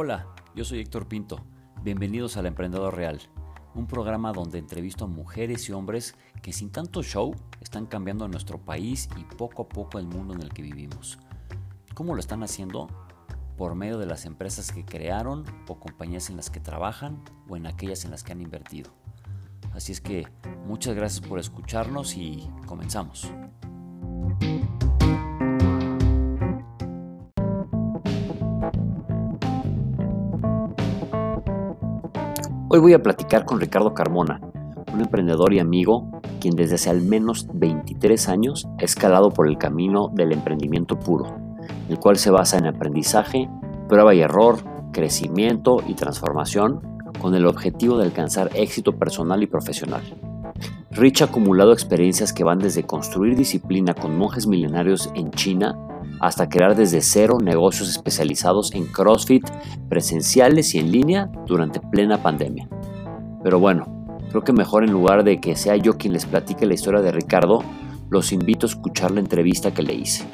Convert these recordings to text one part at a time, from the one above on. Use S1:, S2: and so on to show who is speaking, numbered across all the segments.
S1: Hola, yo soy Héctor Pinto. Bienvenidos al Emprendedor Real, un programa donde entrevisto a mujeres y hombres que sin tanto show están cambiando nuestro país y poco a poco el mundo en el que vivimos. ¿Cómo lo están haciendo? Por medio de las empresas que crearon o compañías en las que trabajan o en aquellas en las que han invertido. Así es que muchas gracias por escucharnos y comenzamos. Hoy voy a platicar con Ricardo Carmona, un emprendedor y amigo quien desde hace al menos 23 años ha escalado por el camino del emprendimiento puro, el cual se basa en aprendizaje, prueba y error, crecimiento y transformación con el objetivo de alcanzar éxito personal y profesional. Rich ha acumulado experiencias que van desde construir disciplina con monjes milenarios en China hasta crear desde cero negocios especializados en CrossFit presenciales y en línea durante plena pandemia. Pero bueno, creo que mejor en lugar de que sea yo quien les platique la historia de Ricardo, los invito a escuchar la entrevista que le hice,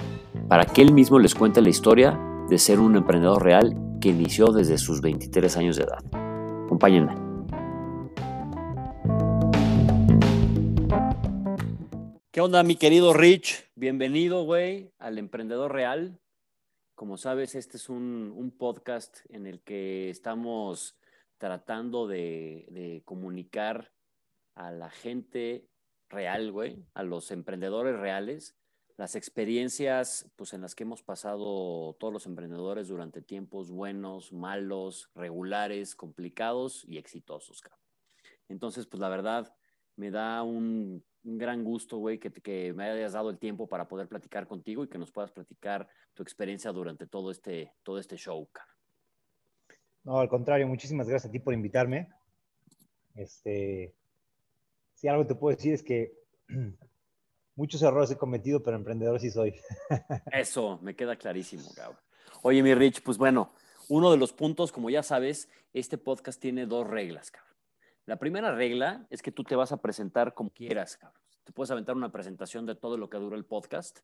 S1: para que él mismo les cuente la historia de ser un emprendedor real que inició desde sus 23 años de edad. Acompáñenme. ¿Qué onda, mi querido Rich? Bienvenido, güey, al Emprendedor Real. Como sabes, este es un, podcast en el que estamos tratando de, comunicar a la gente real, güey, a los emprendedores reales, las experiencias pues, en las que hemos pasado todos los emprendedores durante tiempos buenos, malos, regulares, complicados y exitosos. Entonces, pues la verdad, me da un un gran gusto, güey, que, que, me hayas dado el tiempo para poder platicar contigo y que nos puedas platicar tu experiencia durante todo este, todo este show, cara.
S2: No, al contrario, muchísimas gracias a ti por invitarme. Este, si algo te puedo decir es que muchos errores he cometido, pero emprendedor sí soy.
S1: Eso, me queda clarísimo, cabrón. Oye, mi Rich, pues bueno, uno de los puntos, como ya sabes, este podcast tiene dos reglas, cabrón. La primera regla es que tú te vas a presentar como quieras, cabrón. Te puedes aventar una presentación de todo lo que dura el podcast.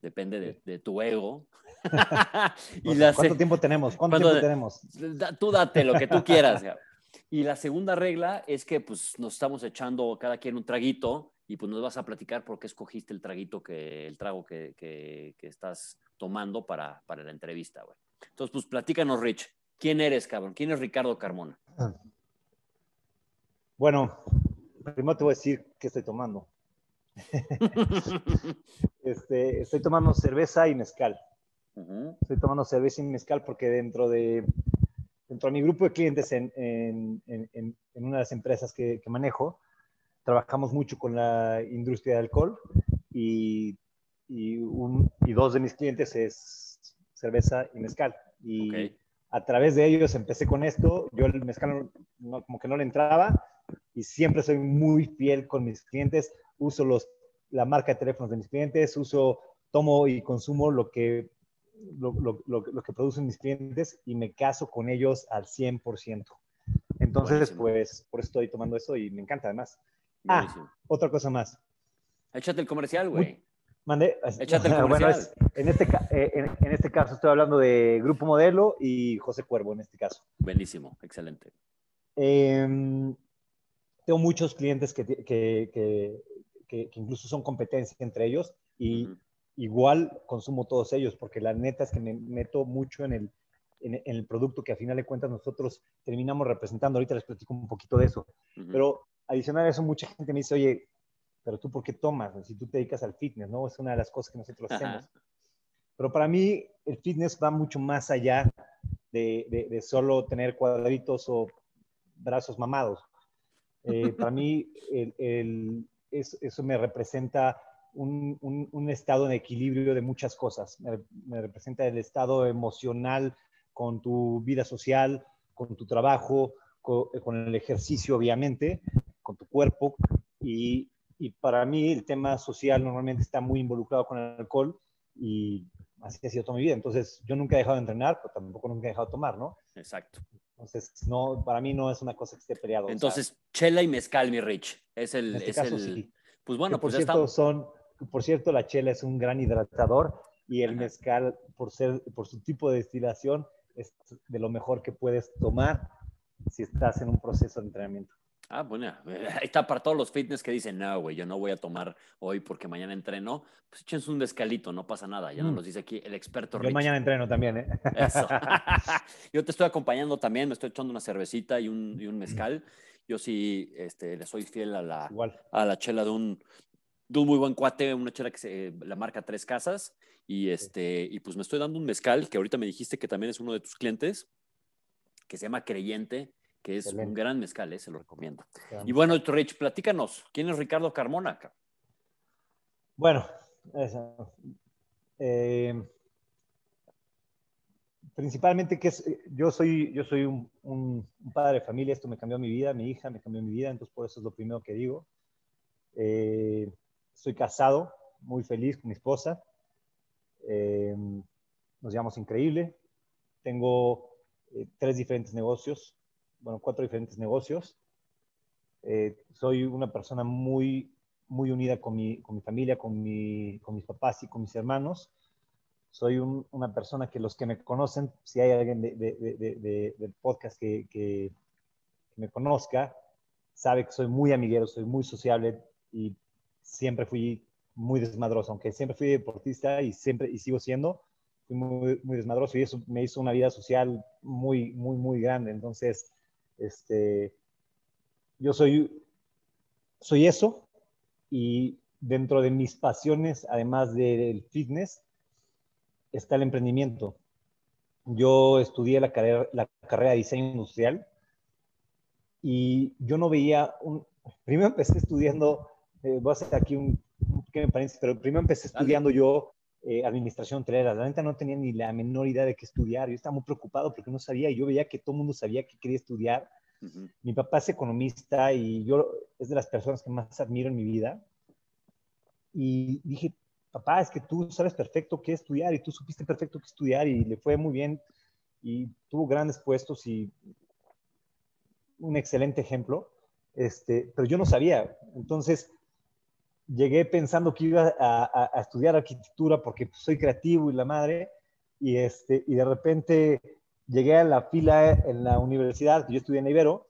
S1: Depende de, tu ego.
S2: y ¿Cuánto tiempo tenemos? ¿Cuánto tiempo tenemos?
S1: tú date lo que tú quieras. Cabrón. Y la segunda regla es que pues nos estamos echando cada quien un traguito y pues nos vas a platicar por qué escogiste el traguito que, el trago que, que, estás tomando para, para la entrevista, güey. Entonces, pues platícanos, Rich. ¿Quién eres, cabrón? ¿Quién es Ricardo Carmona?
S2: Bueno, primero te voy a decir qué estoy tomando. este, estoy tomando cerveza y mezcal. Estoy tomando cerveza y mezcal porque dentro de, dentro de mi grupo de clientes en, en, en, en una de las empresas que, que, manejo, trabajamos mucho con la industria de alcohol y, y, un, y dos de mis clientes es cerveza y mezcal. Y a través de ellos empecé con esto. Yo el mezcal como que no le entraba y siempre soy muy fiel con mis clientes. Uso los, la marca de teléfonos de mis clientes, uso, tomo y consumo lo que, lo, lo, lo, que producen mis clientes y me caso con ellos al 100%. Entonces, pues, por eso estoy tomando eso y me encanta además. Ah, otra cosa más.
S1: Échate el comercial, güey.
S2: Mande. Échate el comercial. Bueno, en, este, eh, en, en, este caso estoy hablando de Grupo Modelo y José Cuervo en este caso.
S1: Buenísimo, excelente.
S2: Eh, tengo muchos clientes que, que, que, incluso son competencia entre ellos y igual consumo todos ellos, porque la neta es que me meto mucho en el, en, el producto que a final de cuentas nosotros terminamos representando. Ahorita les platico un poquito de eso. Pero adicional a eso, mucha gente me dice, oye, pero tú por qué tomas? Si tú te dedicas al fitness, ¿no? Es una de las cosas que nosotros hacemos. Pero para mí el fitness va mucho más allá de, de, de solo tener cuadritos o brazos mamados. Eh, para mí, eso me representa un, estado en equilibrio de muchas cosas. Me, representa el estado emocional con tu vida social, con tu trabajo, con, el ejercicio, obviamente, con tu cuerpo. Y, para mí, el tema social normalmente está muy involucrado con el alcohol y así ha sido toda mi vida. Entonces, yo nunca he dejado de entrenar, pero tampoco nunca he dejado de tomar, ¿no?
S1: Exacto.
S2: Entonces, no, para mí no es una cosa que esté peleado.
S1: Entonces, chela y mezcal, mi Rich. Es el.
S2: Este
S1: es
S2: el... Pues bueno, por pues cierto, son, por cierto, la chela es un gran hidratador y el mezcal, por, ser, por su tipo de destilación, es de lo mejor que puedes tomar si estás en un proceso de entrenamiento.
S1: Ah, bueno, ahí está para todos los fitness que dicen, no, güey, yo no voy a tomar hoy porque mañana entreno. Pues échense un descalito, no pasa nada. Ya nos mm. dice aquí el experto.
S2: Yo mañana entreno también, ¿eh?
S1: Eso. yo te estoy acompañando también, me estoy echando una cervecita y un, y un mezcal. Yo sí este, le soy fiel a la, a la chela de un, de un muy buen cuate, una chela que se la marca Tres Casas. Y, este, y pues me estoy dando un mezcal que ahorita me dijiste que también es uno de tus clientes, que se llama Creyente que es un gran mezcal, ¿eh? se lo recomiendo. Y bueno, Rich, platícanos, ¿quién es Ricardo Carmona?
S2: Bueno, eh, principalmente que es, yo soy, yo soy un, padre de familia, esto me cambió mi vida, mi hija me cambió mi vida, entonces por eso es lo primero que digo. Eh, soy casado, muy feliz con mi esposa, nos llevamos increíble, tengo tres diferentes negocios, bueno, cuatro diferentes negocios. Eh, soy una persona muy, muy unida con mi, con mi familia, con, mi, con, mis papás y con mis hermanos. Soy una persona que los que me conocen, si hay alguien de, de, del podcast que, que, me conozca, sabe que soy muy amiguero, soy muy sociable y siempre fui muy desmadroso, aunque siempre fui deportista y siempre y sigo siendo, fui muy, muy desmadroso y eso me hizo una vida social muy, muy, muy grande. Entonces, este, yo soy, soy eso y dentro de mis pasiones, además del fitness, está el emprendimiento. Yo estudié la carrera, la carrera de diseño industrial y yo no veía un... Primero empecé estudiando, eh, voy a hacer aquí un, pequeño paréntesis, pero primero empecé estudiando yo eh, administración hotelera. La neta no tenía ni la menor idea de qué estudiar. Yo estaba muy preocupado porque no sabía y yo veía que todo el mundo sabía que quería estudiar. Mi papá es economista y yo es de las personas que más admiro en mi vida. Y dije, papá, es que tú sabes perfecto qué estudiar y tú supiste perfecto qué estudiar y le fue muy bien y tuvo grandes puestos y un excelente ejemplo. Este, pero yo no sabía. Entonces, llegué pensando que iba a, estudiar arquitectura porque pues, soy creativo y la madre, y, este, y de repente llegué a la fila en la universidad, yo estudié en Ibero,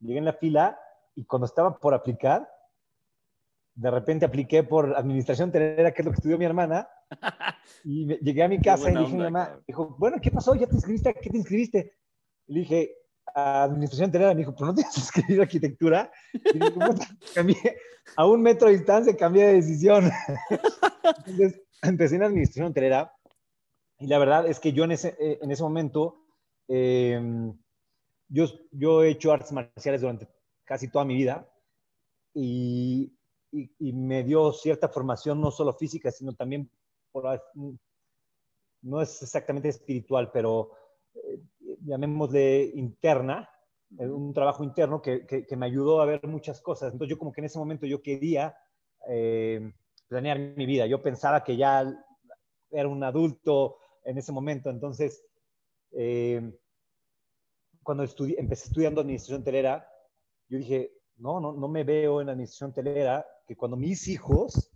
S2: llegué en la fila y cuando estaba por aplicar, de repente apliqué por administración telera, que es lo que estudió mi hermana, y llegué a mi casa y dije a mi mamá, dijo, bueno, ¿qué pasó? ¿Ya te inscribiste? ¿Qué te inscribiste? Le dije, administración telera, me dijo, ¿pero no tienes inscrito arquitectura? Y dije, cambié, a un metro de distancia cambié de decisión. Entonces, empecé en administración hotelera y la verdad es que yo en ese, eh, en ese momento, em, yo, yo he hecho artes marciales durante casi toda mi vida y, y, me dio cierta formación, no solo física, sino también, por, no es exactamente espiritual, pero eh, llamémosle interna, eh, un trabajo interno que, que, me ayudó a ver muchas cosas. Entonces yo como que en ese momento yo quería eh, planear mi vida. Yo pensaba que ya era un adulto en ese momento. Entonces, eh, cuando empecé estudiando administración telera, yo dije, no, no, no me veo en administración telera, que cuando mis hijos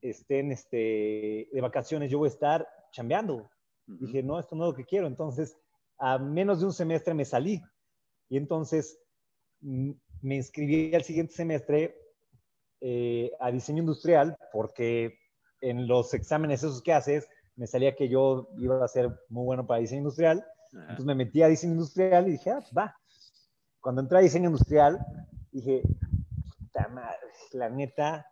S2: estén este, de vacaciones, yo voy a estar chambeando. Dije, no, esto no es lo que quiero. Entonces, a menos de un semestre me salí. Y entonces mm, me inscribí al siguiente semestre eh, a diseño industrial porque en los exámenes esos que haces me salía que yo iba a ser muy bueno para diseño industrial. Entonces me metí a diseño industrial y dije, ah, va. Cuando entré a diseño industrial, dije, la neta,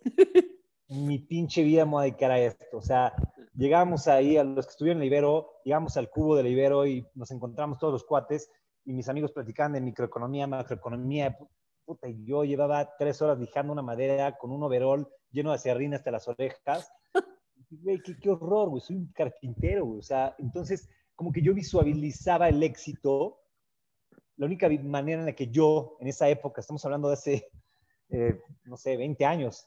S2: mi pinche vida me voy a dedicar a esto. O sea, llegamos ahí, a los que estuvieron en Ibero, llegamos al cubo del Ibero y nos encontramos todos los cuates y mis amigos platicaban de microeconomía, macroeconomía. Puta, y yo llevaba tres horas lijando una madera con un overol lleno de serrín hasta las orejas. Güey, qué, horror, güey, soy un carpintero, güey. O sea, entonces, como que yo visualizaba el éxito. La única manera en la que yo, en esa época, estamos hablando de hace, eh, no sé, 20 años,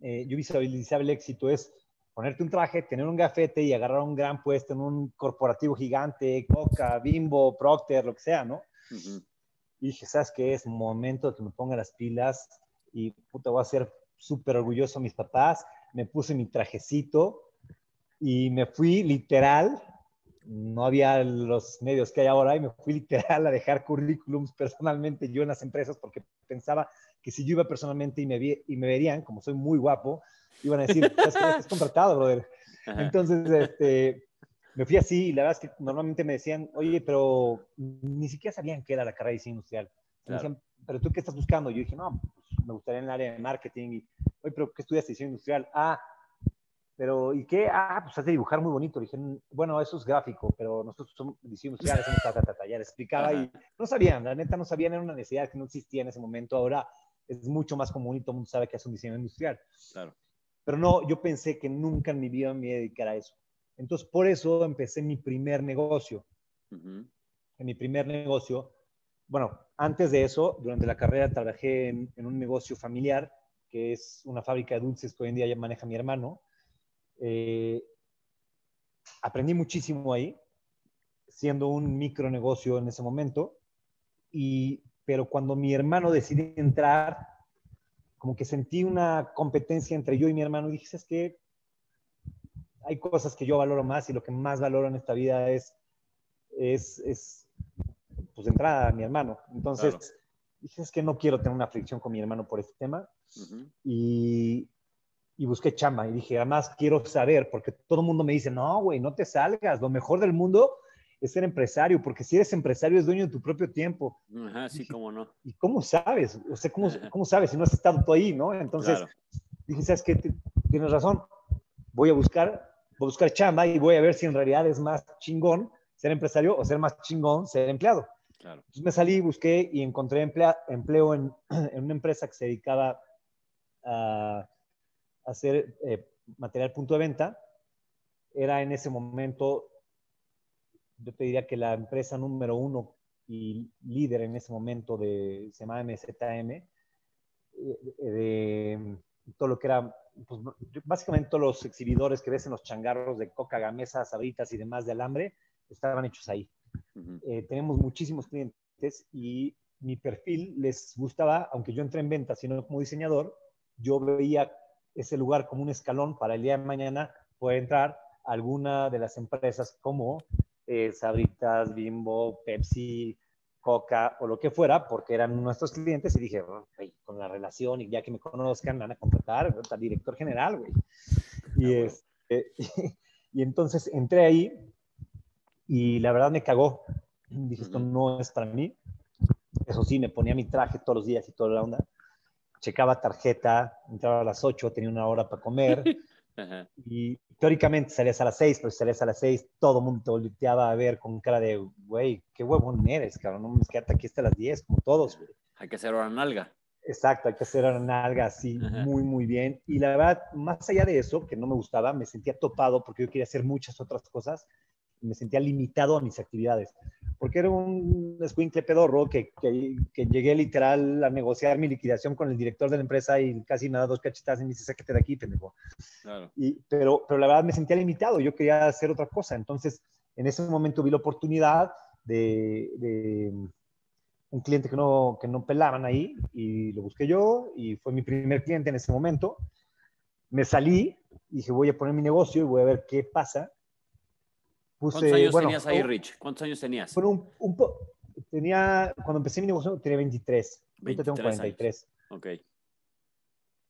S2: eh, yo visualizaba el éxito es ponerte un traje, tener un gafete y agarrar un gran puesto en un corporativo gigante, Coca, Bimbo, Procter, lo que sea, ¿no? Y dije, ¿sabes qué? Es momento de que me ponga las pilas y puta, voy a ser súper orgulloso de mis papás. Me puse mi trajecito y me fui literal no había los medios que hay ahora y me fui literal a dejar currículums personalmente yo en las empresas porque pensaba que si yo iba personalmente y me, y me verían, como soy muy guapo, iban a decir, estás contratado, brother. Entonces, este, me fui así y la verdad es que normalmente me decían, oye, pero ni siquiera sabían qué era la carrera de diseño industrial. Me decían, pero tú qué estás buscando? Yo dije, no, pues, me gustaría en el área de marketing. Y, oye, pero ¿qué estudias diseño industrial? Ah, pero ¿y qué? Ah, pues has de dibujar muy bonito. dije, bueno, eso es gráfico, pero nosotros somos diseño industrial, hacemos ta, ta, ta, Ya le explicaba y no sabían, la neta no sabían, era una necesidad que no existía en ese momento. Ahora es mucho más común y todo el mundo sabe que es un diseño industrial. Claro. Pero no, yo pensé que nunca en mi vida me iba a dedicar a eso. Entonces, por eso empecé mi primer negocio. En mi primer negocio, bueno, antes de eso, durante la carrera trabajé en, un negocio familiar, que es una fábrica de dulces que hoy en día ya maneja mi hermano. Eh, aprendí muchísimo ahí, siendo un micronegocio en ese momento. Y, pero cuando mi hermano decidió entrar, como que sentí una competencia entre yo y mi hermano y dije, es que hay cosas que yo valoro más y lo que más valoro en esta vida es, es, es pues, entrada a mi hermano. Entonces, dije, es que no quiero tener una fricción con mi hermano por este tema. y, y, busqué chamba y dije, además quiero saber, porque todo el mundo me dice, no, güey, no te salgas, lo mejor del mundo es ser empresario, porque si eres empresario es dueño de tu propio tiempo.
S1: Ajá, sí, cómo no.
S2: ¿Y cómo sabes? O sea, ¿cómo, ¿cómo sabes si no has estado tú ahí, no? Entonces, dije, ¿sabes qué? Tienes razón, voy a buscar buscar chamba y voy a ver si en realidad es más chingón ser empresario o ser más chingón ser empleado. Entonces me salí, busqué y encontré empleo en, una empresa que se dedicaba a, hacer eh, material punto de venta. Era en ese momento, yo te diría que la empresa número uno y líder en ese momento de, se llama MZM, eh, de todo lo que era pues, básicamente todos los exhibidores que ves en los changarros de coca, gamesas, sabritas y demás de alambre, estaban hechos ahí. Eh, tenemos muchísimos clientes y mi perfil les gustaba, aunque yo entré en ventas, sino como diseñador, yo veía ese lugar como un escalón para el día de mañana poder entrar a alguna de las empresas como eh, Sabritas, Bimbo, Pepsi, Coca o lo que fuera, porque eran nuestros clientes y dije, con la relación y ya que me conozcan, me van a contratar al director general, güey. Y, ah, este, y, entonces entré ahí y la verdad me cagó. Dije, esto no es para mí. Eso sí, me ponía mi traje todos los días y toda la onda. Checaba tarjeta, entraba a las 8, tenía una hora para comer. Y teóricamente salías a las 6, pero si salías a las 6, todo el mundo te volteaba a ver con cara de, güey, qué huevón eres, cabrón, no me quedarte aquí hasta las 10, como todos,
S1: Hay que hacer hora nalga.
S2: Exacto, hay que hacer hora nalga así, muy, muy bien. Y la verdad, más allá de eso, que no me gustaba, me sentía topado porque yo quería hacer muchas otras cosas me sentía limitado a mis actividades, porque era un escuincle pedorro que, que, que, llegué literal a negociar mi liquidación con el director de la empresa y casi nada, dos cachetas y me dice, sáquete de aquí, pendejo. Claro. Y, pero, pero la verdad me sentía limitado, yo quería hacer otra cosa, entonces en ese momento vi la oportunidad de, de un cliente que no, que no pelaban ahí y lo busqué yo y fue mi primer cliente en ese momento. Me salí y dije, voy a poner mi negocio y voy a ver qué pasa
S1: ¿Cuántos años tenías ahí, Rich? ¿Cuántos años tenías?
S2: un, un tenía, cuando empecé mi negocio tenía 23. Ahorita tengo 43. Ok.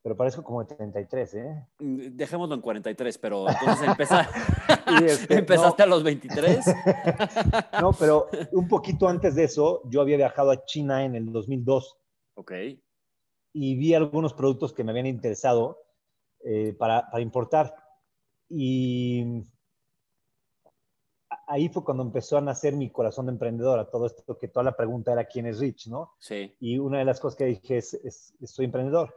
S2: Pero parezco como de 33, ¿eh?
S1: Mm, dejémoslo en 43, pero entonces este, empezaste a los 23.
S2: no, pero un poquito antes de eso, yo había viajado a China en el 2002.
S1: Ok.
S2: Y vi algunos productos que me habían interesado eh, para, para importar. Y ahí fue cuando empezó a nacer mi corazón de emprendedora, todo esto que toda la pregunta era quién es Rich, ¿no?
S1: Sí.
S2: Y una de las cosas que dije es, soy emprendedor.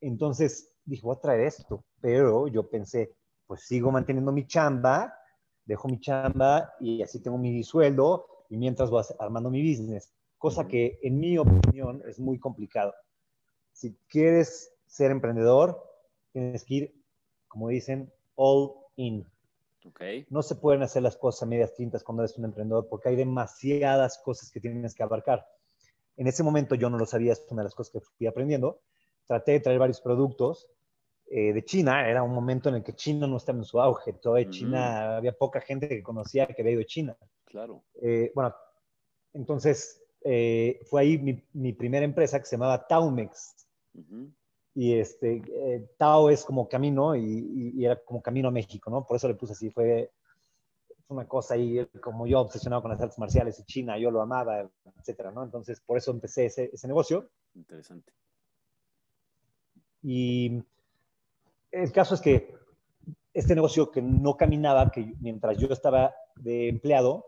S2: Entonces dije, voy a traer esto, pero yo pensé, pues sigo manteniendo mi chamba, dejo mi chamba y así tengo mi sueldo y mientras voy armando mi business, cosa que en mi opinión es muy complicado. Si quieres ser emprendedor, tienes que ir, como dicen, all in. No se pueden hacer las cosas a medias tintas cuando eres un emprendedor porque hay demasiadas cosas que tienes que abarcar. En ese momento yo no lo sabía, es una de las cosas que fui aprendiendo. Traté de traer varios productos eh, de China, era un momento en el que China no estaba en su auge, todavía China, había poca gente que conocía que había ido a China.
S1: Claro.
S2: Eh, bueno, entonces eh, fue ahí mi, mi, primera empresa que se llamaba Taumex. Y este, Tao es como camino y, y, era como camino a México, ¿no? Por eso le puse así, fue, una cosa ahí, como yo obsesionado con las artes marciales y China, yo lo amaba, etcétera, ¿no? Entonces, por eso empecé ese, ese negocio.
S1: Interesante.
S2: Y el caso es que este negocio que no caminaba, que mientras yo estaba de empleado,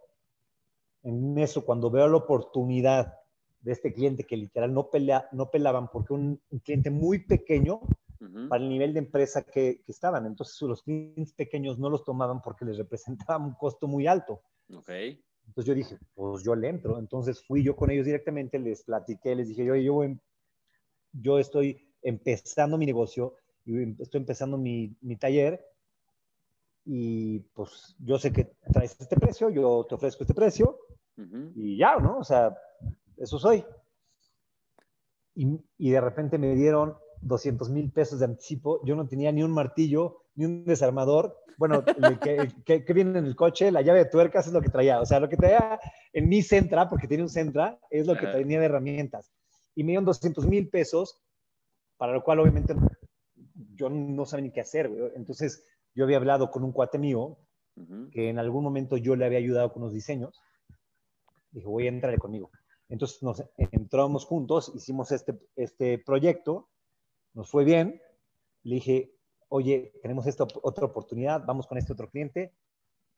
S2: en eso, cuando veo la oportunidad de este cliente que literal no, pelea, no pelaban porque un, cliente muy pequeño para el nivel de empresa que, que, estaban. Entonces los clientes pequeños no los tomaban porque les representaba un costo muy alto.
S1: Okay.
S2: Entonces yo dije, pues yo le entro. Entonces fui yo con ellos directamente, les platiqué, les dije, yo, yo, yo estoy empezando mi negocio y estoy empezando mi, mi taller y pues yo sé que traes este precio, yo te ofrezco este precio y ya, ¿no? O sea, eso soy. Y, y de repente me dieron 200 mil pesos de anticipo, yo no tenía ni un martillo, ni un desarmador, bueno, que, que, viene en el coche, la llave de tuercas es lo que traía, o sea, lo que traía en mi Centra, porque tiene un Centra, es lo que tenía de herramientas. Y me dieron 200 mil pesos, para lo cual obviamente yo no sabía ni qué hacer, Entonces, yo había hablado con un cuate mío, que en algún momento yo le había ayudado con los diseños. Dijo, voy a entrarle conmigo. Entonces nos entramos juntos, hicimos este, este proyecto, nos fue bien. Le dije, oye, tenemos esta otra oportunidad, vamos con este otro cliente.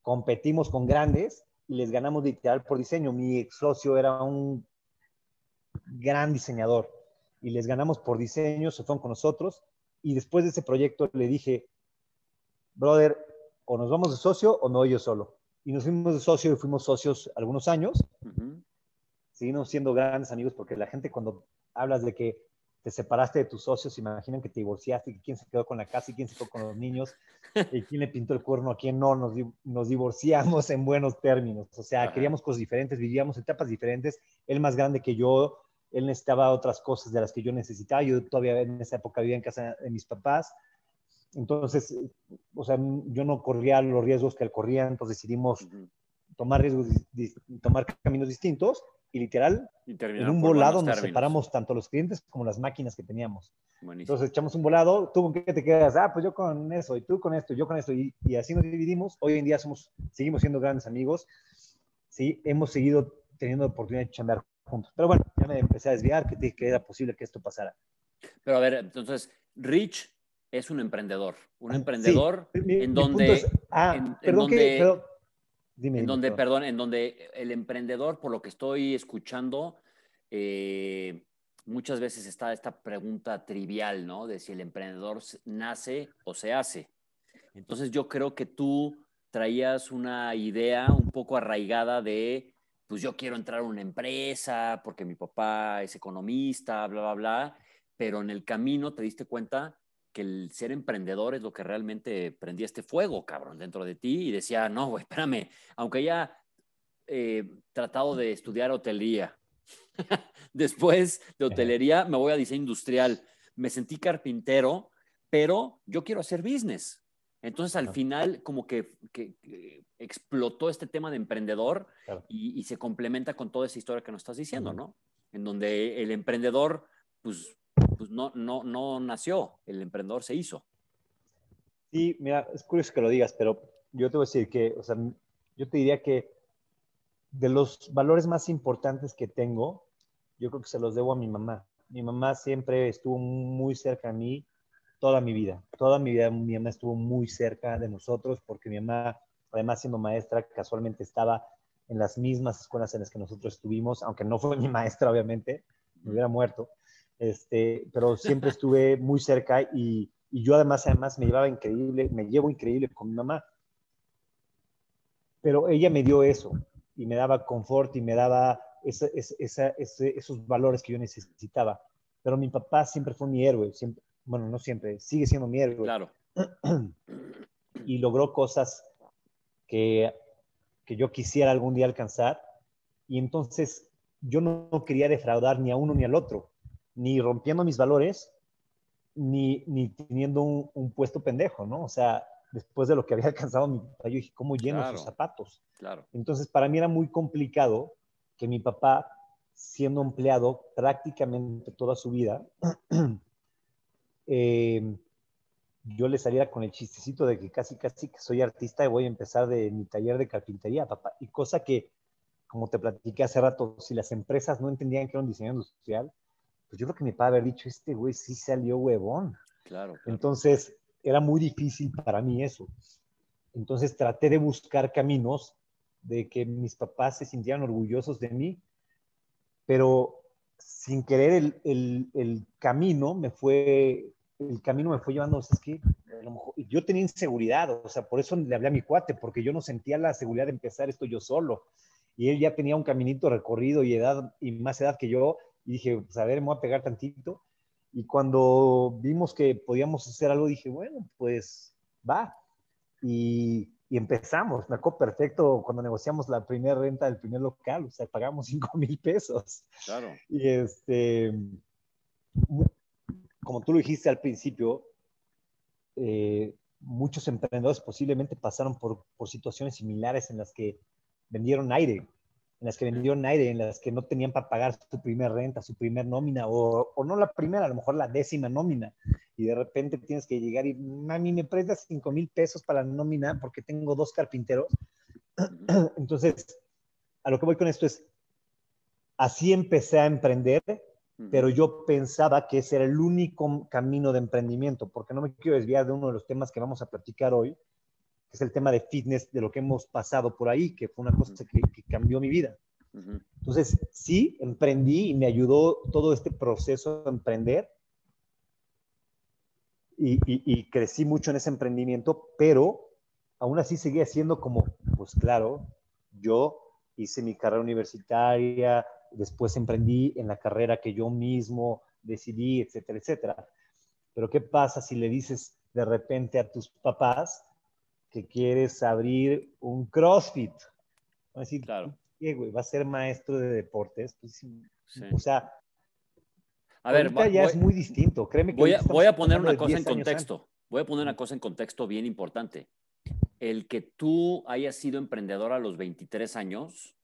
S2: Competimos con grandes y les ganamos literal por diseño. Mi ex socio era un gran diseñador y les ganamos por diseño, se fueron con nosotros y después de ese proyecto le dije, brother, o nos vamos de socio o no yo solo. Y nos fuimos de socio y fuimos socios algunos años. Seguimos siendo grandes amigos porque la gente cuando hablas de que te separaste de tus socios, imaginan que te divorciaste, y quién se quedó con la casa y quién se quedó con los niños, y quién le pintó el cuerno a quién no, nos, nos divorciamos en buenos términos. O sea, queríamos cosas diferentes, vivíamos etapas diferentes. Él más grande que yo, él necesitaba otras cosas de las que yo necesitaba. Yo todavía en esa época vivía en casa de mis papás. Entonces, o sea, yo no corría los riesgos que él corría, entonces decidimos tomar riesgos, tomar caminos distintos y literal, en un volado nos separamos tanto los clientes como las máquinas que teníamos. Entonces echamos un volado, tú con qué te quedas, ah, pues yo con eso, y tú con esto, y yo con esto, y, y, así nos dividimos. Hoy en día somos, seguimos siendo grandes amigos, sí, hemos seguido teniendo la oportunidad de chambear pero bueno, ya me empecé a desviar, que, que era posible que esto pasara.
S1: Pero a ver, entonces, Rich es un emprendedor, un ah, emprendedor en donde...
S2: ah,
S1: en,
S2: perdón,
S1: donde, dime, en donde, perdón, en donde el emprendedor, por lo que estoy escuchando, eh, muchas veces está esta pregunta trivial, ¿no? De si el emprendedor nace o se hace. Entonces yo creo que tú traías una idea un poco arraigada de pues yo quiero entrar a una empresa porque mi papá es economista, bla, bla, bla, pero en el camino te diste cuenta que el ser emprendedor es lo que realmente prendía este fuego, cabrón, dentro de ti y decía, no, güey, espérame, aunque haya eh, tratado de estudiar hotelería, después de hotelería me voy a diseño industrial, me sentí carpintero, pero yo quiero hacer business. Entonces al final como que, explotó este tema de emprendedor y, se complementa con toda esa historia que nos estás diciendo, ¿no? En donde el emprendedor pues, pues no, no, no nació, el emprendedor se hizo.
S2: Sí, mira, es curioso que lo digas, pero yo te voy a decir que, o sea, yo te diría que de los valores más importantes que tengo, yo creo que se los debo a mi mamá. Mi mamá siempre estuvo muy cerca a mí, toda mi vida. Toda mi vida mi mamá estuvo muy cerca de nosotros porque mi mamá, además siendo maestra, casualmente estaba en las mismas escuelas en las que nosotros estuvimos, aunque no fue mi maestra, obviamente, me hubiera muerto. Este, pero siempre estuve muy cerca y, y yo además, además me llevaba increíble, me llevo increíble con mi mamá. Pero ella me dio eso y me daba confort y me daba esa, esa, esos valores que yo necesitaba. Pero mi papá siempre fue mi héroe, siempre, bueno, no siempre, sigue siendo mi héroe.
S1: Claro.
S2: Y logró cosas que, que yo quisiera algún día alcanzar. Y entonces yo no, quería defraudar ni a uno ni al otro, ni rompiendo mis valores, ni, ni teniendo un, puesto pendejo, ¿no? O sea, después de lo que había alcanzado mi papá, yo dije, ¿cómo lleno sus zapatos?
S1: Claro.
S2: Entonces, para mí era muy complicado que mi papá, siendo empleado prácticamente toda su vida, eh, yo le saliera con el chistecito de que casi, casi que soy artista y voy a empezar de mi taller de carpintería, papá. Y cosa que, como te platiqué hace rato, si las empresas no entendían que era un diseño industrial, pues yo creo que mi papá haber dicho, este güey sí salió huevón.
S1: Claro,
S2: Entonces, era muy difícil para mí eso. Entonces, traté de buscar caminos de que mis papás se sintieran orgullosos de mí, pero sin querer el, el, el camino me fue el camino me fue llevando, o sea, es que a lo mejor, yo tenía inseguridad, o sea, por eso le hablé a mi cuate, porque yo no sentía la seguridad de empezar esto yo solo. Y él ya tenía un caminito recorrido y edad, y más edad que yo, y dije, pues a ver, me voy a pegar tantito. Y cuando vimos que podíamos hacer algo, dije, bueno, pues va. Y, y empezamos. Me acuerdo perfecto cuando negociamos la primera renta del primer local, o sea, pagamos 5 mil pesos.
S1: Claro.
S2: Y este, como tú lo dijiste al principio, eh, muchos emprendedores posiblemente pasaron por, por, situaciones similares en las que vendieron aire, en las que vendieron aire, en las que no tenían para pagar su primer renta, su primer nómina, o, o, no la primera, a lo mejor la décima nómina, y de repente tienes que llegar y, mami, me prestas 5 mil pesos para la nómina porque tengo dos carpinteros. Entonces, a lo que voy con esto es, así empecé a emprender pero yo pensaba que ese era el único camino de emprendimiento, porque no me quiero desviar de uno de los temas que vamos a platicar hoy, que es el tema de fitness, de lo que hemos pasado por ahí, que fue una cosa que, cambió mi vida. Entonces, sí, emprendí y me ayudó todo este proceso de emprender y, y crecí mucho en ese emprendimiento, pero aún así seguía siendo como, pues claro, yo hice mi carrera universitaria, después emprendí en la carrera que yo mismo decidí, etcétera, etcétera. Pero ¿qué pasa si le dices de repente a tus papás que quieres abrir un CrossFit? Va a decir,
S1: claro.
S2: ¿qué, güey? ¿Va a ser maestro de deportes? Pues, O sea,
S1: a ver,
S2: ya es muy distinto. Créeme que
S1: voy, a, voy a poner una cosa en contexto. Voy a poner una cosa en contexto bien importante. El que tú hayas sido emprendedor a los 23 años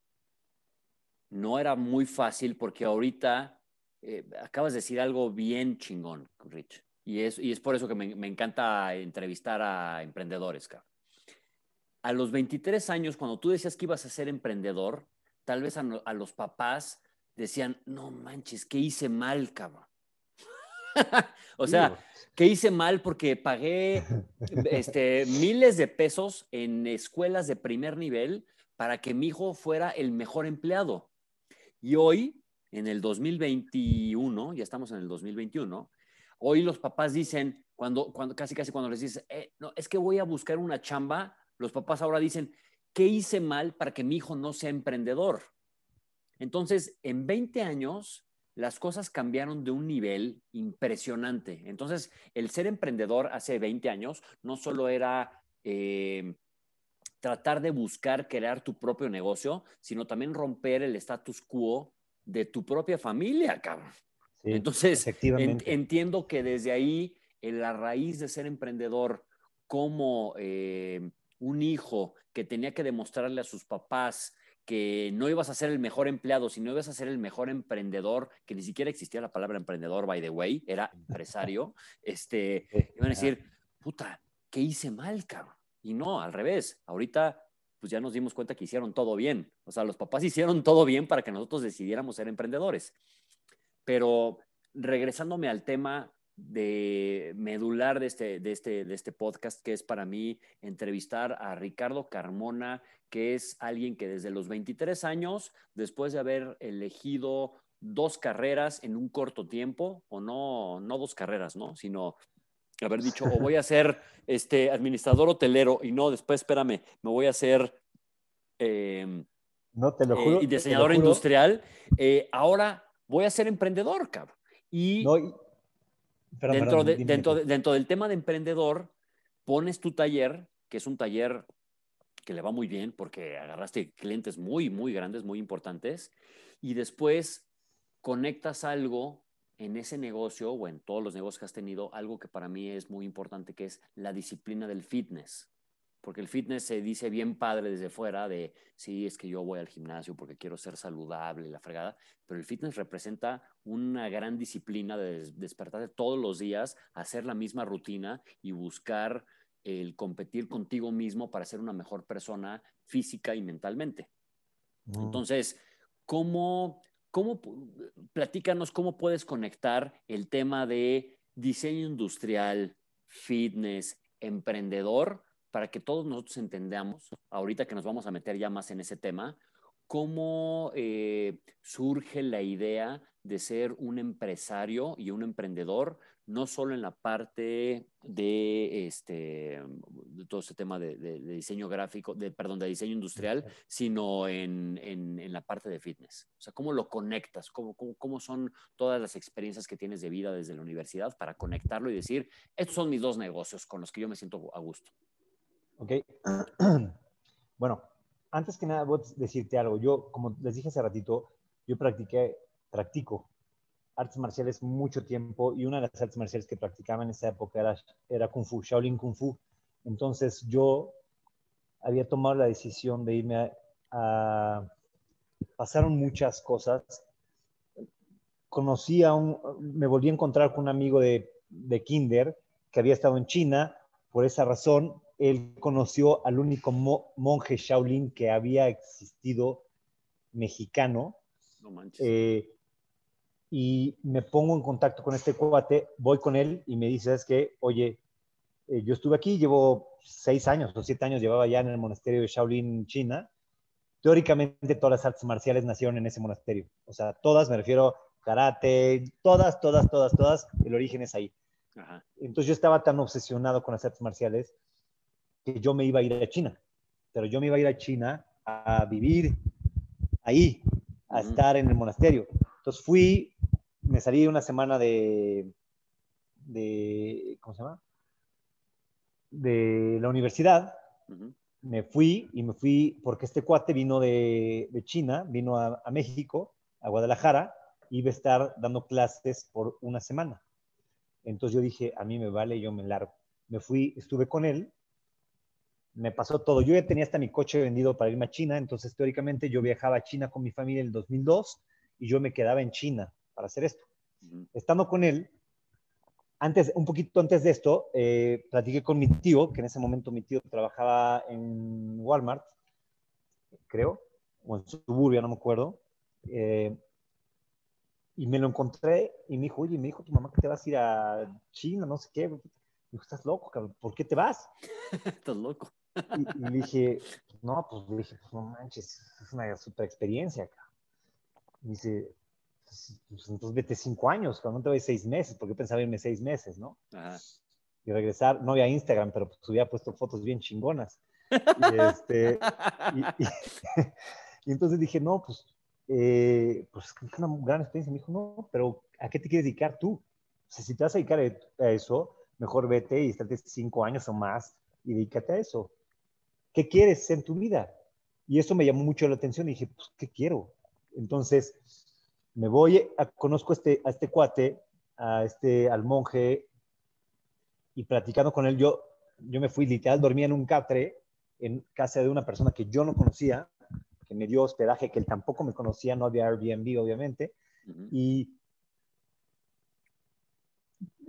S1: no era muy fácil porque ahorita eh, acabas de decir algo bien chingón, Rich. Y es, y es por eso que me, encanta entrevistar a emprendedores, cabrón. A los 23 años, cuando tú decías que ibas a ser emprendedor, tal vez a, los papás decían, no manches, ¿qué hice mal, cabrón? o sea, ¿qué hice mal? Porque pagué este, miles de pesos en escuelas de primer nivel para que mi hijo fuera el mejor empleado. Y hoy, en el 2021, ya estamos en el 2021, hoy los papás dicen, cuando, cuando casi casi cuando les dices, eh, no, es que voy a buscar una chamba, los papás ahora dicen, ¿qué hice mal para que mi hijo no sea emprendedor? Entonces, en 20 años, las cosas cambiaron de un nivel impresionante. Entonces, el ser emprendedor hace 20 años no solo era eh, tratar de buscar crear tu propio negocio, sino también romper el status quo de tu propia familia, cabrón. Entonces, entiendo que desde ahí, en la raíz de ser emprendedor, como eh, un hijo que tenía que demostrarle a sus papás que no ibas a ser el mejor empleado, sino ibas a ser el mejor emprendedor, que ni siquiera existía la palabra emprendedor, by the way, era empresario, este, iban a decir, puta, ¿qué hice mal, cabrón? Y no, al revés. Ahorita, pues ya nos dimos cuenta que hicieron todo bien. O sea, los papás hicieron todo bien para que nosotros decidiéramos ser emprendedores. Pero regresándome al tema de medular de este, de, este, de este podcast, que es para mí entrevistar a Ricardo Carmona, que es alguien que desde los 23 años, después de haber elegido dos carreras en un corto tiempo, o no, no dos carreras, ¿no? Sino haber dicho, o voy a ser este, administrador hotelero y no, después espérame, me voy a ser em,
S2: no, te lo juro,
S1: y diseñador industrial, eh, ahora voy a ser emprendedor, cabrón. Y, dentro, dentro, dentro del tema de emprendedor, pones tu taller, que es un taller que le va muy bien porque agarraste clientes muy, muy grandes, muy importantes, y después conectas algo en ese negocio o en todos los negocios que has tenido algo que para mí es muy importante, que es la disciplina del fitness. Porque el fitness se dice bien padre desde fuera de, sí, es que yo voy al gimnasio porque quiero ser saludable, la fregada, pero el fitness representa una gran disciplina de despertarse todos los días, hacer la misma rutina y buscar el competir contigo mismo para ser una mejor persona física y mentalmente. Entonces, ¿cómo, ¿cómo, platícanos cómo puedes conectar el tema de diseño industrial, fitness, emprendedor, para que todos nosotros entendamos, ahorita que nos vamos a meter ya más en ese tema, cómo eh, surge la idea de ser un empresario y un emprendedor, no solo en la parte de, este, todo este tema de, diseño gráfico, de, perdón, de diseño industrial, sino en, en, la parte de fitness. O sea, ¿cómo lo conectas? ¿Cómo, ¿Cómo, son todas las experiencias que tienes de vida desde la universidad para conectarlo y decir, estos son mis dos negocios con los que yo me siento a gusto?
S2: Ok. bueno, antes que nada, voy a decirte algo. Yo, como les dije hace ratito, yo practiqué, practico artes marciales mucho tiempo y una de las artes marciales que practicaba en esa época era, era Kung Fu, Shaolin Kung Fu. Entonces yo había tomado la decisión de irme a... pasaron muchas cosas. Conocí a un, me volví a encontrar con un amigo de, de Kinder que había estado en China. Por esa razón, él conoció al único monje Shaolin que había existido mexicano. No manches. Eh, y me pongo en contacto con este cuate, voy con él y me dice, es que, oye, eh, yo estuve aquí, llevo seis años o siete años, llevaba ya en el monasterio de Shaolin, China. Teóricamente todas las artes marciales nacieron en ese monasterio. O sea, todas, me refiero karate, todas, todas, todas, todas, el origen es ahí. Entonces yo estaba tan obsesionado con las artes marciales que yo me iba a ir a China. Pero yo me iba a ir a China a vivir ahí, a estar en el monasterio. Entonces fui, me salí una semana de, de ¿cómo se llama? De la universidad. Me fui y me fui porque este cuate vino de, de China, vino a, a, México, a Guadalajara, iba a estar dando clases por una semana. Entonces yo dije, a mí me vale, yo me largo. Me fui, estuve con él, me pasó todo. Yo ya tenía hasta mi coche vendido para irme a China, entonces teóricamente yo viajaba a China con mi familia en el 2002 y yo me quedaba en China para hacer esto. Estando con él, antes, un poquito antes de esto, eh, platiqué con mi tío, que en ese momento mi tío trabajaba en Walmart, creo, o en Suburbia, no me acuerdo. Eh, y me lo encontré y me dijo, oye, me dijo tu mamá que te vas a ir a China, no sé qué. Me dijo, estás loco, cabrón, ¿por qué te vas?
S1: estás loco.
S2: Y, le dije, no, pues dije, pues no manches, es una super experiencia, cabrón. Me dice, pues, pues, entonces vete cinco años, cuando no te voy seis meses, porque pensaba irme seis meses, ¿no? Y regresar, no había Instagram, pero pues hubiera puesto fotos bien chingonas. Y, este, y, entonces dije, no, pues, eh, pues es una gran experiencia. Me dijo, no, pero ¿a qué te quieres dedicar tú? O sea, si te vas a dedicar a eso, mejor vete y estate cinco años o más y dedícate a eso. ¿Qué quieres en tu vida? Y eso me llamó mucho la atención y dije, pues, ¿qué quiero? Entonces, me voy, a, conozco a este, a este cuate, a este, al monje, y platicando con él, yo, yo me fui literal, dormía en un catre en casa de una persona que yo no conocía, que me dio hospedaje, que él tampoco me conocía, no había Airbnb, obviamente, y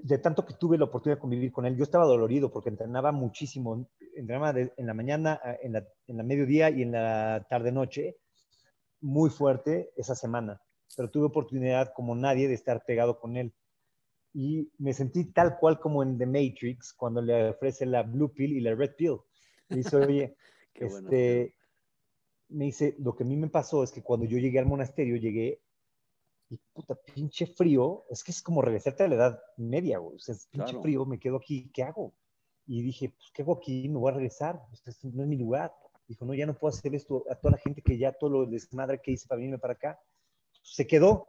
S2: de tanto que tuve la oportunidad de convivir con él, yo estaba dolorido porque entrenaba muchísimo, entrenaba en la mañana, en la, en la mediodía y en la tarde-noche, muy fuerte esa semana, pero tuve oportunidad como nadie de estar pegado con él. Y me sentí tal cual como en The Matrix, cuando le ofrece la blue pill y la red pill. Me dice, oye, este, me dice, lo que a mí me pasó es que cuando yo llegué al monasterio, llegué y puta, pinche frío, es que es como regresarte a la edad media, güey. O sea, es pinche frío, me quedo aquí, ¿qué hago? Y dije, pues, ¿qué hago aquí? Me voy a regresar, este no es mi lugar. Dijo, no, ya no puedo hacer esto a toda la gente que ya todo lo desmadre que hice para venirme para acá. Se quedó,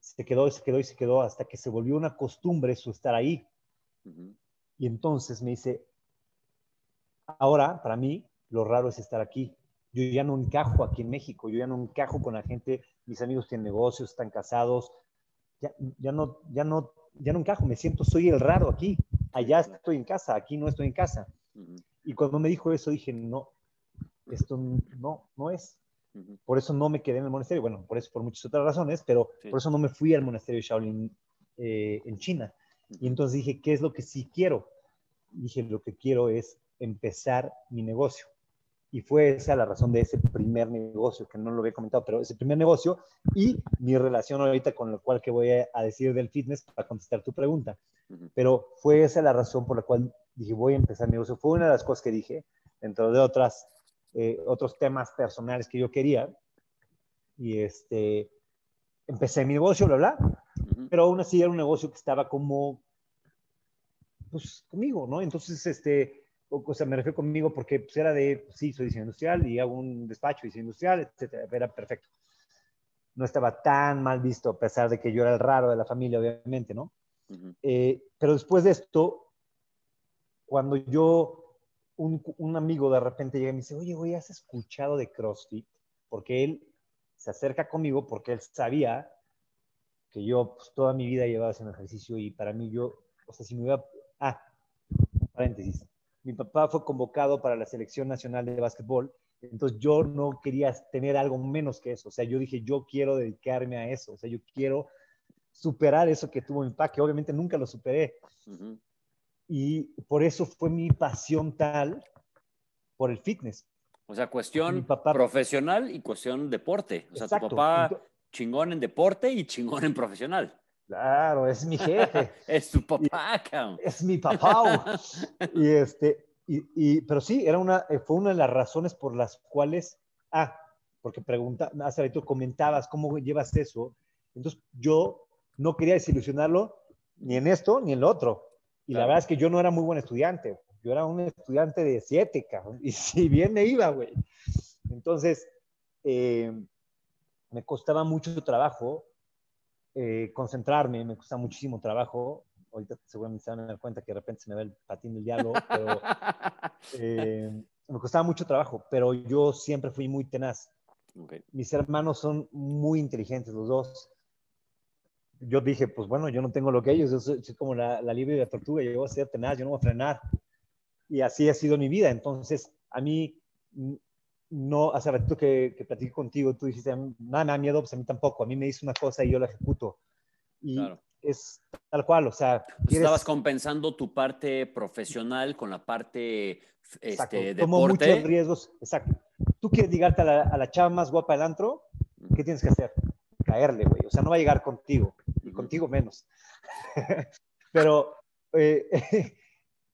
S2: se quedó, se quedó y se quedó hasta que se volvió una costumbre su estar ahí. Y entonces me dice, ahora para mí lo raro es estar aquí. Yo ya no encajo aquí en México, yo ya no encajo con la gente, mis amigos tienen negocios, están casados, ya, ya, no, ya, no, ya no encajo, me siento, soy el raro aquí. Allá estoy en casa, aquí no estoy en casa. Y cuando me dijo eso, dije, no, esto no, no es. Por eso no me quedé en el monasterio. Bueno, por eso, por muchas otras razones, pero por eso no me fui al monasterio de Shaolin eh, en China. Y entonces dije, ¿qué es lo que sí quiero? Dije, lo que quiero es empezar mi negocio. Y fue esa la razón de ese primer negocio, que no lo había comentado, pero ese primer negocio y mi relación ahorita con lo cual que voy a decir del fitness para contestar tu pregunta. Pero fue esa la razón por la cual dije, voy a empezar mi negocio. Fue una de las cosas que dije, dentro de otras, eh, otros temas personales que yo quería. Y este, empecé mi negocio, bla, bla. Pero aún así era un negocio que estaba como, pues, conmigo, ¿no? Entonces, este, o, sea, me refiero conmigo porque pues, era de, sí, soy diseño industrial y hago un despacho de diseño industrial, etcétera. Era perfecto. No estaba tan mal visto, a pesar de que yo era el raro de la familia, obviamente, ¿no? Eh, pero después de esto, cuando yo, un, un, amigo de repente llega y me dice, oye, güey, ¿has escuchado de CrossFit? Porque él se acerca conmigo porque él sabía que yo pues, toda mi vida llevaba haciendo ejercicio y para mí yo, o sea, si me iba, ah, paréntesis, mi papá fue convocado para la selección nacional de básquetbol, entonces yo no quería tener algo menos que eso, o sea, yo dije, yo quiero dedicarme a eso, o sea, yo quiero superar eso que tuvo mi papá, que obviamente nunca lo superé. Y por eso fue mi pasión tal por el fitness.
S1: O sea, cuestión profesional y cuestión deporte. O sea, tu papá chingón en deporte y chingón en profesional.
S2: Claro, es mi jefe.
S1: es tu papá,
S2: Es mi papá. y este, y, pero sí, era una, eh, fue una de las razones por las cuales, ah, porque pregunta, hace rato comentabas cómo llevas eso. Entonces, yo no quería desilusionarlo ni en esto ni en lo otro. Y la verdad es que yo no era muy buen estudiante. Yo era un estudiante de siete, cabrón. Y si bien me iba, güey. Entonces, eh, me costaba mucho trabajo eh, concentrarme, me costaba muchísimo trabajo. Ahorita seguramente se van a dar cuenta que de repente se me ve el patín del diablo, pero eh, me costaba mucho trabajo, pero yo siempre fui muy tenaz. Mis hermanos son muy inteligentes, los dos yo dije, pues bueno, yo no tengo lo que ellos, yo soy, como la, la libre de la tortuga, yo voy a ser tenaz, yo no voy a frenar. Y así ha sido mi vida. Entonces, a mí, no, hace ratito que, que platiqué contigo, tú dijiste, nada me da miedo, pues a mí tampoco. A mí me dice una cosa y yo la ejecuto. Y es tal cual, o sea.
S1: Pues estabas compensando tu parte profesional con la parte
S2: exacto,
S1: este,
S2: Tomo muchos riesgos, exacto. Tú quieres ligarte a la, a la chava más guapa del antro, ¿qué tienes que hacer? Caerle, güey. O sea, no va a llegar contigo contigo menos. Pero eh,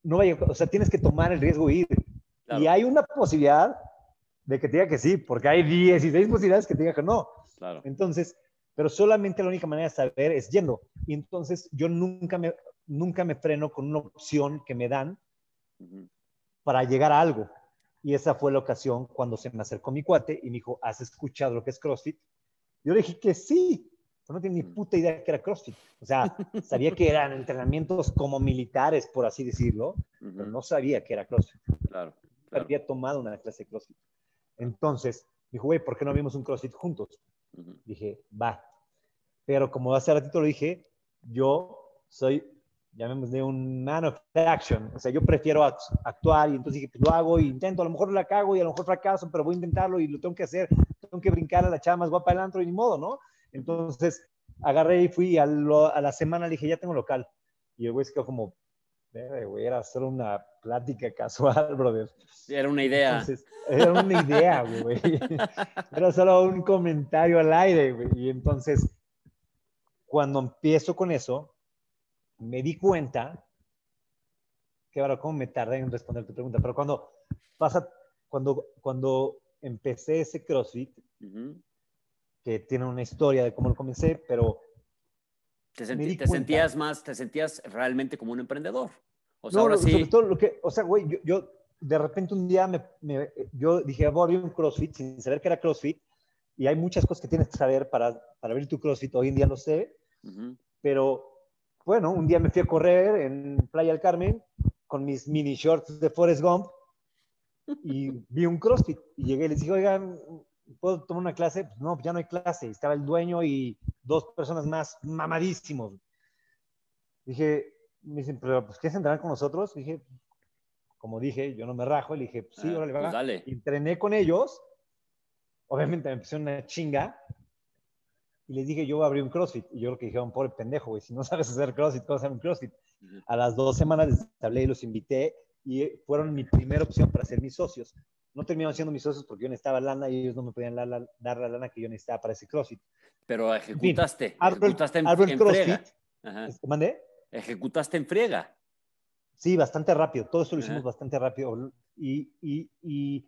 S2: no vaya, o sea, tienes que tomar el riesgo de ir. Y hay una posibilidad de que te diga que sí, porque hay 16 posibilidades que te diga que no. Claro. Entonces, pero solamente la única manera de saber es yendo. Y entonces yo nunca me, nunca me freno con una opción que me dan para llegar a algo. Y esa fue la ocasión cuando se me acercó mi cuate y me dijo, ¿has escuchado lo que es CrossFit? Yo le dije que sí, no tenía ni mm. puta idea que era CrossFit. O sea, sabía que eran entrenamientos como militares, por así decirlo, pero no sabía que era CrossFit. Claro, Había tomado una clase de CrossFit. Entonces, dijo, güey, ¿por qué no vimos un CrossFit juntos? Dije, va. Pero como hace ratito lo dije, yo soy, llamémosle un man of action. O sea, yo prefiero actuar y entonces dije, pues lo hago y intento, a lo mejor la cago y a lo mejor fracaso, pero voy a intentarlo y lo tengo que hacer. Tengo que brincar a la chava más guapa del antro y ni modo, ¿no? Entonces, agarré y fui a, la semana, le dije, ya tengo local. Y el güey se quedó como, güey, era solo una plática casual, brother.
S1: Era una idea.
S2: era una idea, güey. Era solo un comentario al aire, güey. Y entonces, cuando empiezo con eso, me di cuenta que ahora, ¿cómo me tardé en responder tu pregunta? Pero cuando pasa, cuando, cuando empecé ese CrossFit, que tiene una historia de cómo lo comencé, pero...
S1: Te, sentías más, te sentías realmente como un emprendedor.
S2: O sea, no, ahora sí... sobre todo lo que, o sea, güey, yo, yo de repente un día me, yo dije, voy a abrir un CrossFit sin saber que era CrossFit. Y hay muchas cosas que tienes que saber para, para abrir tu CrossFit. Hoy en día lo sé. Pero bueno, un día me fui a correr en Playa del Carmen con mis mini shorts de Forrest Gump y vi un CrossFit. Y llegué y les dije, oigan, ¿puedo tomar una clase? Pues no, ya no hay clase. Estaba el dueño y dos personas más mamadísimos. Dije, me dicen, pero pues, ¿quieres entrenar con nosotros? Dije, como dije, yo no me rajo. Le dije, sí,
S1: Ah,
S2: órale,
S1: pues
S2: va.
S1: dale.
S2: Entrené con ellos. Obviamente me empezó una chinga. Y les dije, yo voy a abrir un CrossFit. Y yo lo que dijeron, pobre pendejo, güey, si no sabes hacer CrossFit, ¿cómo hacer un CrossFit? A las dos semanas les hablé y los invité y fueron mi primera opción para ser mis socios. No terminaron siendo mis socios porque yo necesitaba lana y ellos no me podían la- la- dar la lana que yo necesitaba para ese CrossFit.
S1: Pero ejecutaste,
S2: Abro
S1: ejecutaste en,
S2: abro el
S1: en
S2: CrossFit.
S1: Ajá.
S2: ¿Mandé?
S1: Ejecutaste en friega.
S2: Sí, bastante rápido. Todo eso lo hicimos
S1: Ajá.
S2: bastante rápido. Y, y, y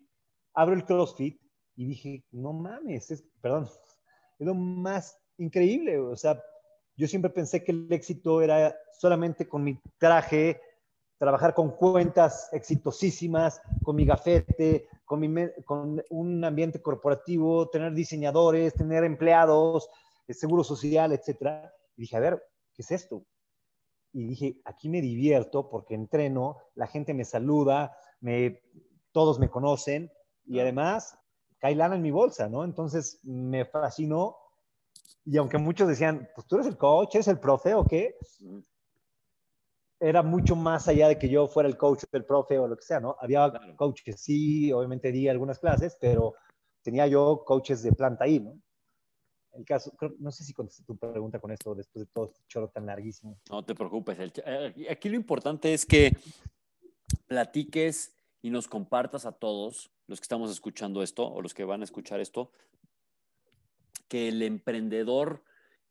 S2: abro el CrossFit y dije, no mames, es, perdón, es lo más increíble. O sea, yo siempre pensé que el éxito era solamente con mi traje, trabajar con cuentas exitosísimas, con mi gafete, con, mi me- con un ambiente corporativo, tener diseñadores, tener empleados, eh, seguro social, etcétera. Y dije, a ver, ¿qué es esto? y dije, aquí me divierto porque entreno, la gente me saluda, me, todos me conocen y además cae lana en mi bolsa, ¿no? Entonces me fascinó y aunque muchos decían, pues tú eres el coach, eres el profe o qué. Era mucho más allá de que yo fuera el coach, el profe o lo que sea, ¿no? Había
S1: Claro.
S2: coaches, sí, obviamente di algunas clases, pero tenía yo coaches de planta ahí, ¿no? El caso, creo- no sé si contesté tu pregunta con esto después de todo este choro tan larguísimo.
S1: No te preocupes. el eh, aquí lo importante es que platiques y nos compartas a todos los que estamos escuchando esto o los que van a escuchar esto, que el emprendedor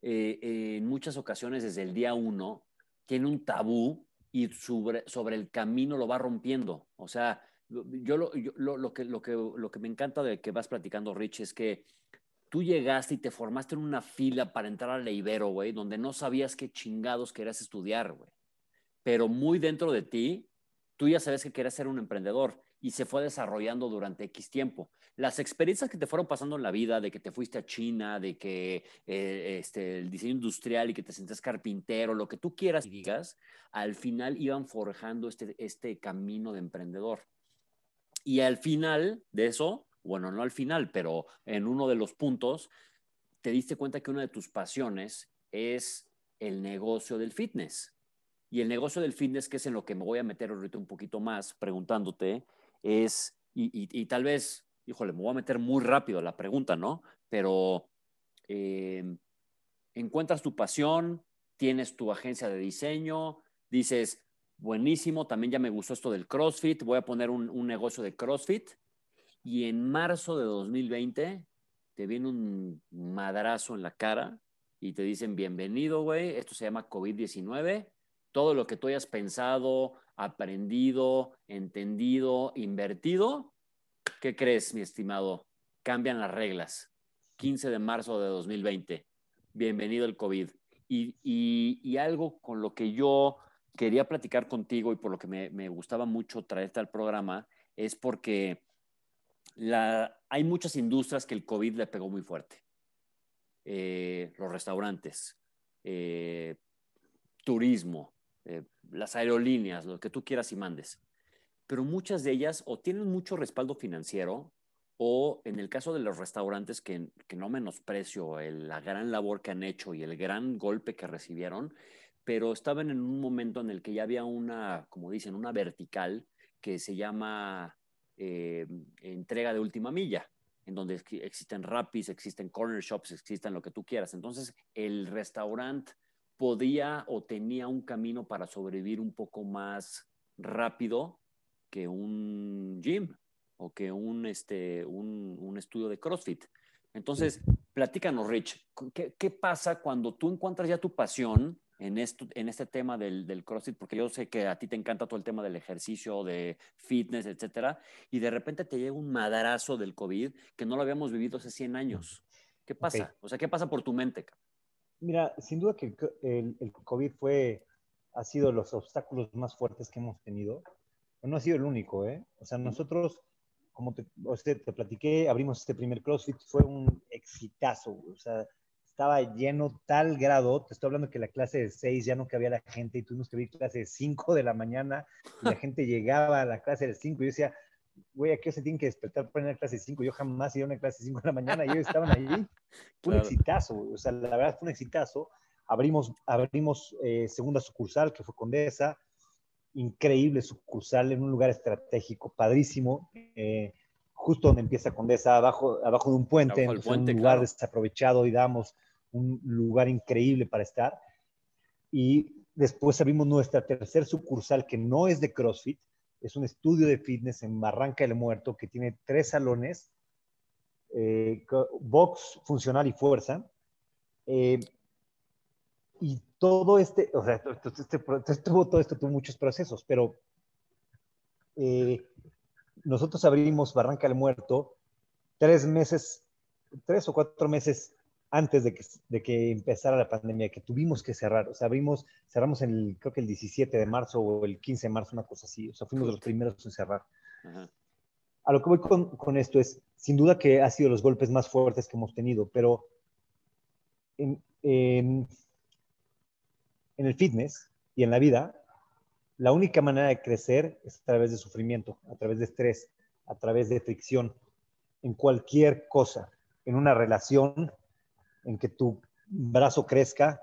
S1: eh, en muchas ocasiones desde el día uno tiene un tabú y sobre, sobre el camino lo va rompiendo. O sea, yo, lo, yo- lo- lo que, lo, que, lo que me encanta de que vas platicando, Rich, es que tú llegaste y te formaste en una fila para entrar a la Ibero, güey, donde no sabías qué chingados querías estudiar, güey. Pero muy dentro de ti, tú ya sabes que querías ser un emprendedor y se fue desarrollando durante X tiempo. Las experiencias que te fueron pasando en la vida, de que te fuiste a China, de que eh, este, el diseño industrial y que te sentías carpintero, lo que tú quieras y digas, al final iban forjando este, este camino de emprendedor. Y al final de eso, bueno, no al final, pero en uno de los puntos, te diste cuenta que una de tus pasiones es el negocio del fitness. Y el negocio del fitness, que es en lo que me voy a meter ahorita un poquito más preguntándote, es, y, y- tal vez, híjole, me voy a meter muy rápido la pregunta, ¿no? Pero eh, encuentras tu pasión, tienes tu agencia de diseño, dices, buenísimo, también ya me gustó esto del CrossFit, voy a poner un, un negocio de CrossFit. Y en marzo de 2020 te viene un madrazo en la cara y te dicen, bienvenido, güey, esto se llama COVID-19. Todo lo que tú hayas pensado, aprendido, entendido, invertido, ¿qué crees, mi estimado? Cambian las reglas. 15 de marzo de 2020. Bienvenido el COVID. Y, y- y algo con lo que yo quería platicar contigo y por lo que me, me gustaba mucho traerte al programa es porque la, hay muchas industrias que el COVID le pegó muy fuerte. Eh, los restaurantes, eh, turismo, eh, las aerolíneas, lo que tú quieras y mandes. Pero muchas de ellas o tienen mucho respaldo financiero o en el caso de los restaurantes, que, que no menosprecio el- la gran labor que han hecho y el gran golpe que recibieron, pero estaban en un momento en el que ya había una, como dicen, una vertical que se llama eh, entrega de última milla, en donde ex- existen rapis, existen corner shops, existen lo que tú quieras. Entonces, el restaurante podía o tenía un camino para sobrevivir un poco más rápido que un gym o que un, este, un, un estudio de CrossFit. Entonces, platícanos, Rich, ¿qué, qué pasa cuando tú encuentras ya tu pasión en, esto, en este tema del, del CrossFit? Porque yo sé que a ti te encanta todo el tema del ejercicio, de fitness, etcétera, y de repente te llega un madrazo del COVID que no lo habíamos vivido hace 100 años. ¿Qué pasa? O sea, ¿qué pasa por tu mente?
S2: Mira, sin duda que el, co- el- el COVID fue, ha sido los obstáculos más fuertes que hemos tenido. Pero no ha sido el único, ¿eh? O sea, nosotros, como te, o sea, te platiqué, abrimos este primer CrossFit, fue un exitazo. O sea, estaba lleno tal grado, te estoy hablando que la clase de 6 ya no cabía la gente y tuvimos que abrir clase de 5 de la mañana y la gente llegaba a la clase de 5 y yo decía, güey, aquí se tienen que despertar para ir a clase 5. Yo jamás iba a una clase 5 en la mañana y ellos estaban ahí. Fue un exitazo, o sea, la verdad fue un exitazo. Abrimos, abrimos eh, segunda sucursal, que fue Condesa, increíble sucursal en un lugar estratégico, padrísimo, eh, justo donde empieza Condesa, abajo, abajo de un puente, un lugar desaprovechado y damos un lugar increíble para estar. Y después abrimos nuestra tercer sucursal, que no es de CrossFit, es un estudio de fitness en Barranca del Muerto que tiene tres salones, eh, box, funcional y fuerza. Eh, y todo este, o sea, este, todo esto tuvo muchos procesos, pero eh, nosotros abrimos Barranca del Muerto tres meses, tres o cuatro meses antes de que, de que, empezara la pandemia, que tuvimos que cerrar. O sea, abrimos, cerramos el, creo que el 17 de marzo o el 15 de marzo, una cosa así. O sea, fuimos los primeros en cerrar. A lo que voy con, con, esto es, sin duda que ha sido los golpes más fuertes que hemos tenido, pero en, en, en el fitness y en la vida, la única manera de crecer es a través de sufrimiento, a través de estrés, a través de fricción, en cualquier cosa, en una relación, en que tu brazo crezca,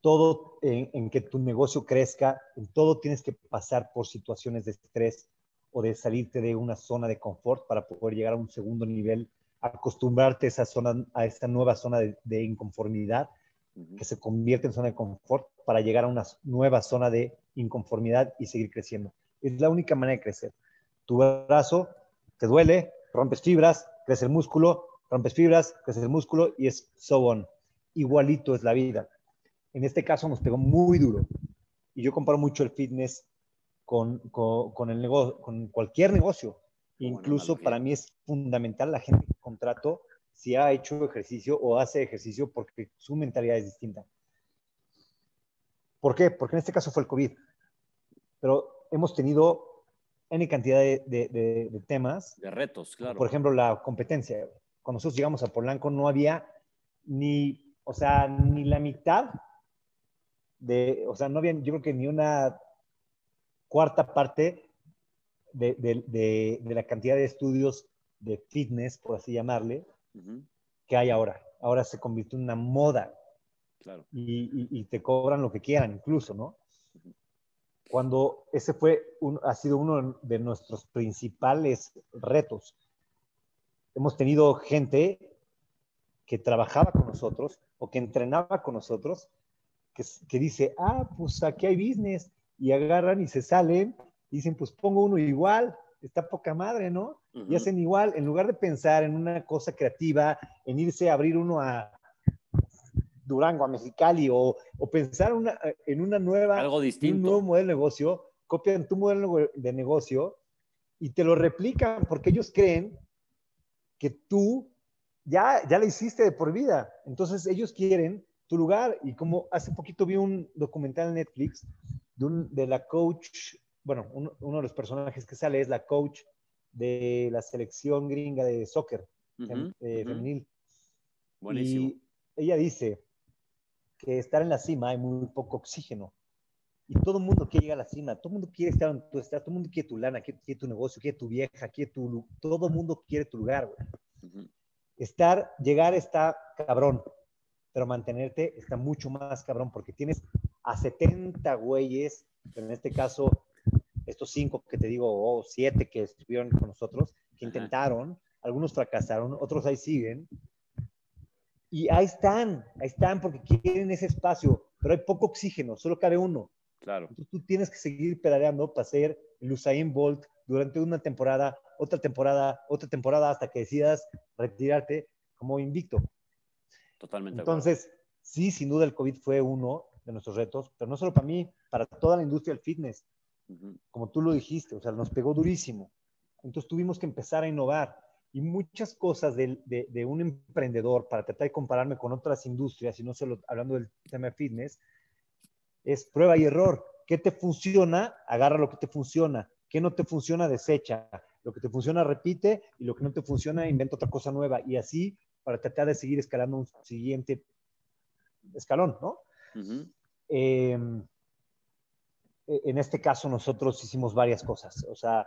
S2: todo en, que tu negocio crezca, en todo tienes que pasar por situaciones de estrés o de salirte de una zona de confort para poder llegar a un segundo nivel, acostumbrarte a esa zona, a esa nueva zona de, inconformidad que se convierte en zona de confort para llegar a una nueva zona de inconformidad y seguir creciendo. Es la única manera de crecer. Tu brazo te duele, rompes fibras, crece el músculo, rompes fibras, creces el músculo y es so on. Igualito es la vida. En este caso nos pegó muy duro. Y yo comparo mucho el fitness con, con, el negocio, con cualquier negocio. Incluso para mí es fundamental la gente que contrato si ha hecho ejercicio o hace ejercicio porque su mentalidad es distinta. ¿Por qué? Porque en este caso fue el COVID. Pero hemos tenido N cantidad de, de, de temas.
S1: De retos, claro.
S2: Por ejemplo, la competencia cuando nosotros llegamos a Polanco no había ni, o sea, ni la mitad de, o sea, no había, yo creo que ni una cuarta parte de, de, de, la cantidad de estudios de fitness, por así llamarle, que hay ahora. Ahora se convirtió en una moda. Claro. Y, y, te cobran lo que quieran, incluso, ¿no? Cuando ese fue, un, ha sido uno de nuestros principales retos hemos tenido gente que trabajaba con nosotros o que entrenaba con nosotros, que, dice, ah, pues aquí hay business, y agarran y se salen, y dicen, pues pongo uno igual, está poca madre, ¿no? Y hacen igual, en lugar de pensar en una cosa creativa, en irse a abrir uno a Durango, a Mexicali, o, o pensar una, en una nueva,
S1: algo distinto,
S2: un nuevo modelo de negocio, copian tu modelo de negocio y te lo replican porque ellos creen que tú ya, ya la hiciste de por vida. Entonces ellos quieren tu lugar. Y como hace poquito vi un documental en Netflix de, de la coach, bueno, uno de los personajes que sale es la coach de la selección gringa de soccer eh, femenil. Buenísimo. Y ella dice que estar en la cima hay muy poco oxígeno. Y todo el mundo quiere llegar a la cima, todo el mundo quiere estar en tu estado, todo el mundo quiere tu lana, quiere, tu negocio, quiere tu vieja, quiere tu... Todo el mundo quiere tu lugar, güey. Estar, llegar está cabrón, pero mantenerte está mucho más cabrón porque tienes a 70 güeyes, en este caso, estos cinco que te digo, o siete que estuvieron con nosotros, que intentaron, algunos fracasaron, otros ahí siguen. Y ahí están, ahí están porque quieren ese espacio, pero hay poco oxígeno, solo cabe uno.
S1: Claro.
S2: Entonces tú tienes que seguir pedaleando para ser el Usain Bolt durante una temporada, otra temporada, otra temporada hasta que decidas retirarte como invicto.
S1: Totalmente.
S2: Entonces, sí, sin duda el COVID fue uno de nuestros retos, pero no solo para mí, para toda la industria del fitness. Como tú lo dijiste, o sea, nos pegó durísimo. Entonces tuvimos que empezar a innovar y muchas cosas de, de, de, un emprendedor para tratar de compararme con otras industrias y no solo hablando del tema de fitness, es prueba y error. ¿Qué te funciona? Agarra lo que te funciona. ¿Qué no te funciona? Desecha. Lo que te funciona, repite. Y lo que no te funciona, inventa otra cosa nueva. Y así para tratar de seguir escalando un siguiente escalón, ¿no? Em, e, en este caso, nosotros hicimos varias cosas. O sea,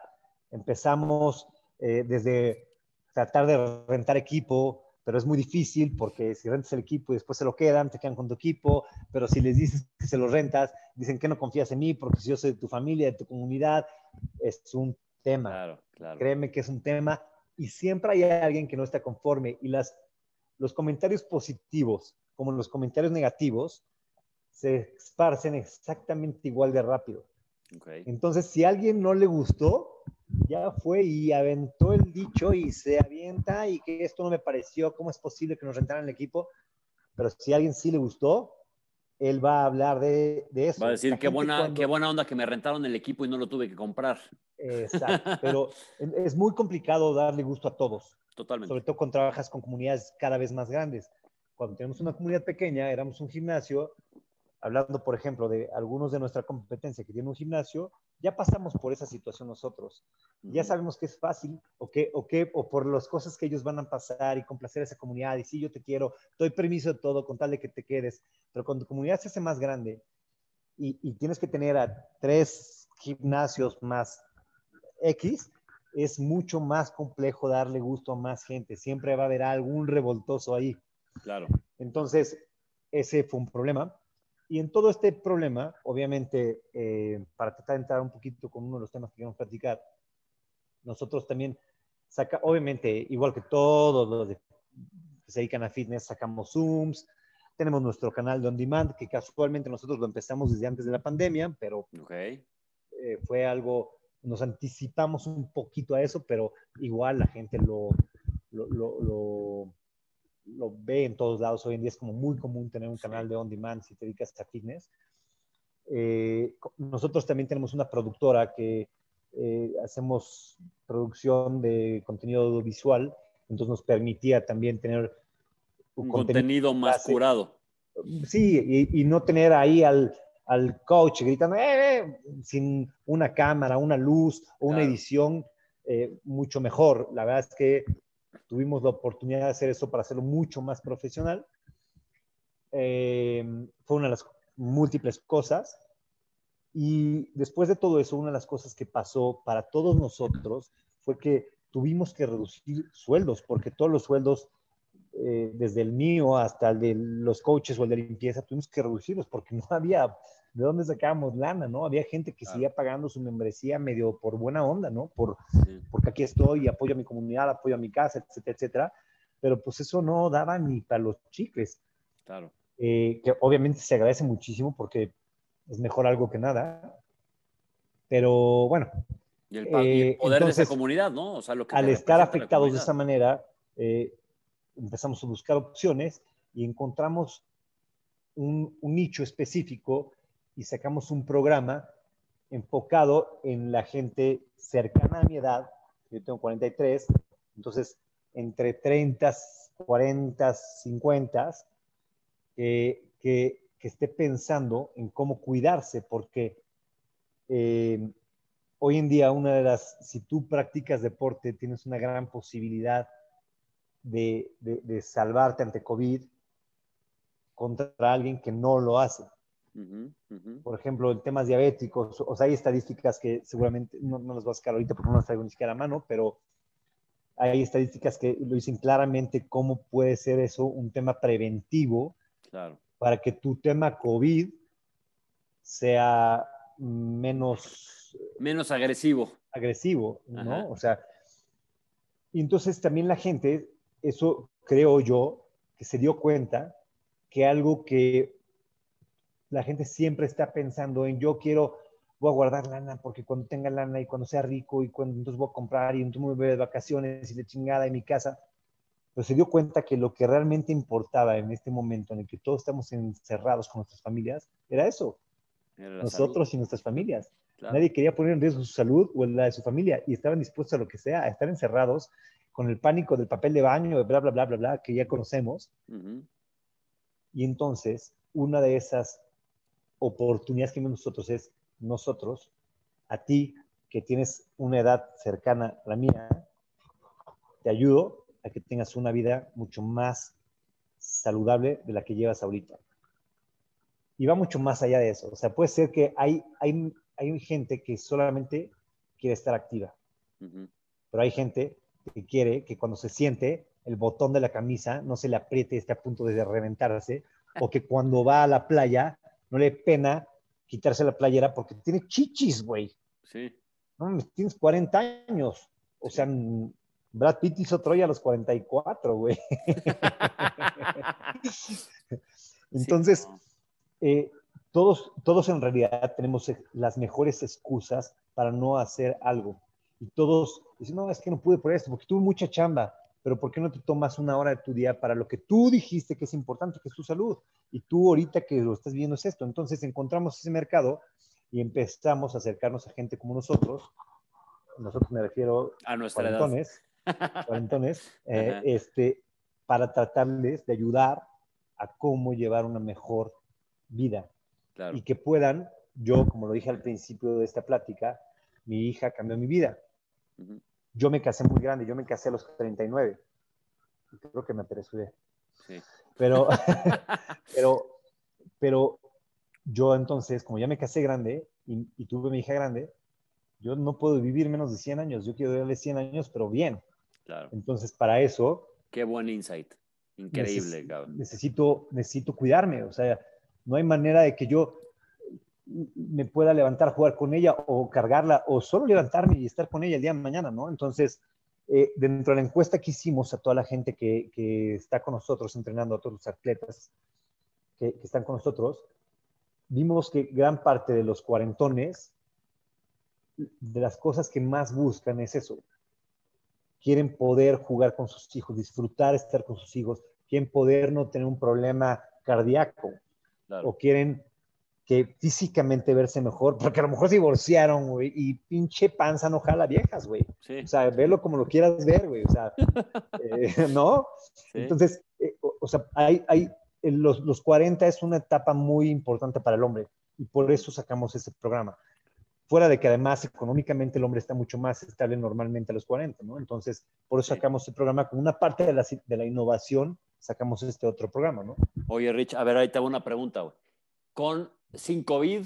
S2: Empezamos eh, desde tratar de rentar equipo, pero es muy difícil porque si rentas el equipo y después se lo quedan, te quedan con tu equipo, pero si les dices que se lo rentas, dicen que no confías en mí porque si yo soy de tu familia, de tu comunidad, es un tema. Claro, claro. Créeme que es un tema y siempre hay alguien que no está conforme y las, los comentarios positivos como los comentarios negativos se esparcen exactamente igual de rápido. Entonces, si a alguien no le gustó, ya fue y aventó el dicho y se avienta y que esto no me pareció, ¿cómo es posible que nos rentaran el equipo? Pero si a alguien sí le gustó, él va a hablar de, eso.
S1: Va a decir, qué buena, qué buena onda que me rentaron el equipo y no lo tuve que comprar.
S2: Exacto, pero es muy complicado darle gusto a todos.
S1: Totalmente.
S2: Sobre todo cuando trabajas con comunidades cada vez más grandes. Cuando tenemos una comunidad pequeña, éramos un gimnasio, hablando, por ejemplo, de algunos de nuestra competencia que tienen un gimnasio, ya pasamos por esa situación nosotros. Ya sabemos que es fácil o, que, o, que, o por las cosas que ellos van a pasar y complacer a esa comunidad y sí, yo te quiero, doy permiso de todo con tal de que te quedes. Pero cuando tu comunidad se hace más grande y, y tienes que tener a tres gimnasios más X, es mucho más complejo darle gusto a más gente. Siempre va a haber algún revoltoso ahí.
S1: Claro.
S2: Entonces, ese fue un problema. Y en todo este problema, obviamente, eh, para tratar de entrar un poquito con uno de los temas que queremos platicar, nosotros también saca, obviamente, igual que todos los que se dedican a fitness, sacamos Zooms, tenemos nuestro canal de On Demand, que casualmente nosotros lo empezamos desde antes de la pandemia, pero
S1: okay.
S2: Eh, fue algo, nos anticipamos un poquito a eso, pero igual la gente lo, lo, lo lo ve en todos lados. Hoy en día es como muy común tener un canal de on demand si te dedicas a fitness. Eh, nosotros también tenemos una productora que eh, hacemos producción de contenido audiovisual, entonces nos permitía también tener
S1: un contenido, más curado.
S2: Sí, y, no tener ahí al, al coach gritando eh, sin una cámara, una luz o una edición mucho mejor. La verdad es que tuvimos la oportunidad de hacer eso para hacerlo mucho más profesional. Eh, fue una de las múltiples cosas. Y después de todo eso, una de las cosas que pasó para todos nosotros fue que tuvimos que reducir sueldos, porque todos los sueldos, eh, desde el mío hasta el de los coaches o el de limpieza, tuvimos que reducirlos porque no había de dónde sacábamos lana, ¿no? Había gente que seguía pagando su membresía medio por buena onda, ¿no? Por, Porque aquí estoy, apoyo a mi comunidad, apoyo a mi casa, etcétera, etcétera. Pero pues eso no daba ni para los chicles.
S1: Claro.
S2: Eh, que obviamente se agradece muchísimo porque es mejor algo que nada. Pero bueno.
S1: Y el, eh, poder de esa comunidad, ¿no?
S2: O sea, lo que al estar afectados de esa manera, eh, empezamos a buscar opciones y encontramos un, un nicho específico y sacamos un programa enfocado en la gente cercana a mi edad. Yo tengo 43, entonces entre 30, 40, 50, que, que, esté pensando en cómo cuidarse, porque eh, hoy en día una de las, si tú practicas deporte, tienes una gran posibilidad de, de salvarte ante COVID contra alguien que no lo hace. Por ejemplo, en temas diabéticos, o sea, hay estadísticas que seguramente no, no las voy a sacar ahorita porque no las traigo ni siquiera a mano, pero hay estadísticas que lo dicen claramente cómo puede ser eso un tema preventivo para que tu tema COVID sea menos...
S1: Menos agresivo.
S2: Agresivo, ¿no? O sea, y entonces también la gente, eso creo yo, que se dio cuenta que algo que la gente siempre está pensando en yo quiero, voy a guardar lana porque cuando tenga lana y cuando sea rico y cuando entonces voy a comprar y entonces me voy de vacaciones y de chingada en mi casa. Pero se dio cuenta que lo que realmente importaba en este momento en el que todos estamos encerrados con nuestras familias era eso. nosotros y nuestras familias. Nadie quería poner en riesgo su salud o la de su familia y estaban dispuestos a lo que sea, a estar encerrados con el pánico del papel de baño, bla, bla, bla, bla, bla, que ya conocemos. Y entonces, una de esas oportunidades que tenemos nosotros es nosotros, a ti que tienes una edad cercana a la mía, te ayudo a que tengas una vida mucho más saludable de la que llevas ahorita. Y va mucho más allá de eso. O sea, puede ser que hay, hay, hay gente que solamente quiere estar activa. Pero hay gente que quiere que cuando se siente, el botón de la camisa no se le apriete y esté a punto de reventarse, o que cuando va a la playa no le pena quitarse la playera porque tiene chichis, güey.
S1: Sí.
S2: No, tienes 40 años. O sea, Brad Pitt hizo Troya a los 44, güey. Entonces, eh, todos, todos en realidad tenemos las mejores excusas para no hacer algo. Y todos dicen, no, es que no pude por esto, porque tuve mucha chamba, pero ¿por qué no te tomas una hora de tu día para lo que tú dijiste que es importante, que es tu salud? Y tú ahorita que lo estás viendo es esto. Entonces encontramos ese mercado y empezamos a acercarnos a gente como nosotros. Nosotros me refiero
S1: a nuestra
S2: cuarentones, cuarentones eh, este, para tratarles de ayudar a cómo llevar una mejor vida. Y que puedan, yo, como lo dije al principio de esta plática, mi hija cambió mi vida. Yo me casé muy grande, yo me casé a los 39. Creo que me apresuré. Sí. Pero, pero, pero yo entonces, como ya me casé grande y, y, tuve mi hija grande, yo no puedo vivir menos de 100 años. Yo quiero darle 100 años, pero bien.
S1: Claro.
S2: Entonces, para eso...
S1: Qué buen insight. Increíble, cabrón.
S2: Necesito, necesito cuidarme. O sea, no hay manera de que yo me pueda levantar, jugar con ella o cargarla o solo levantarme y estar con ella el día de mañana, ¿no? Entonces, eh, dentro de la encuesta que hicimos a toda la gente que, que está con nosotros entrenando, a todos los atletas que, que, están con nosotros, vimos que gran parte de los cuarentones, de las cosas que más buscan es eso. Quieren poder jugar con sus hijos, disfrutar estar con sus hijos, quieren poder no tener un problema cardíaco o quieren que físicamente verse mejor, porque a lo mejor se divorciaron, güey, y pinche panza no jala viejas, güey. O sea, velo como lo quieras ver, güey, o sea, eh, ¿no? Entonces, eh, o, sea, hay, hay los, los 40 es una etapa muy importante para el hombre, y por eso sacamos ese programa. Fuera de que además económicamente el hombre está mucho más estable normalmente a los 40, ¿no? Entonces, por eso sacamos ese programa como una parte de la, de la innovación, sacamos este otro programa, ¿no?
S1: Oye, Rich, a ver, ahí te hago una pregunta, güey. Con sin COVID,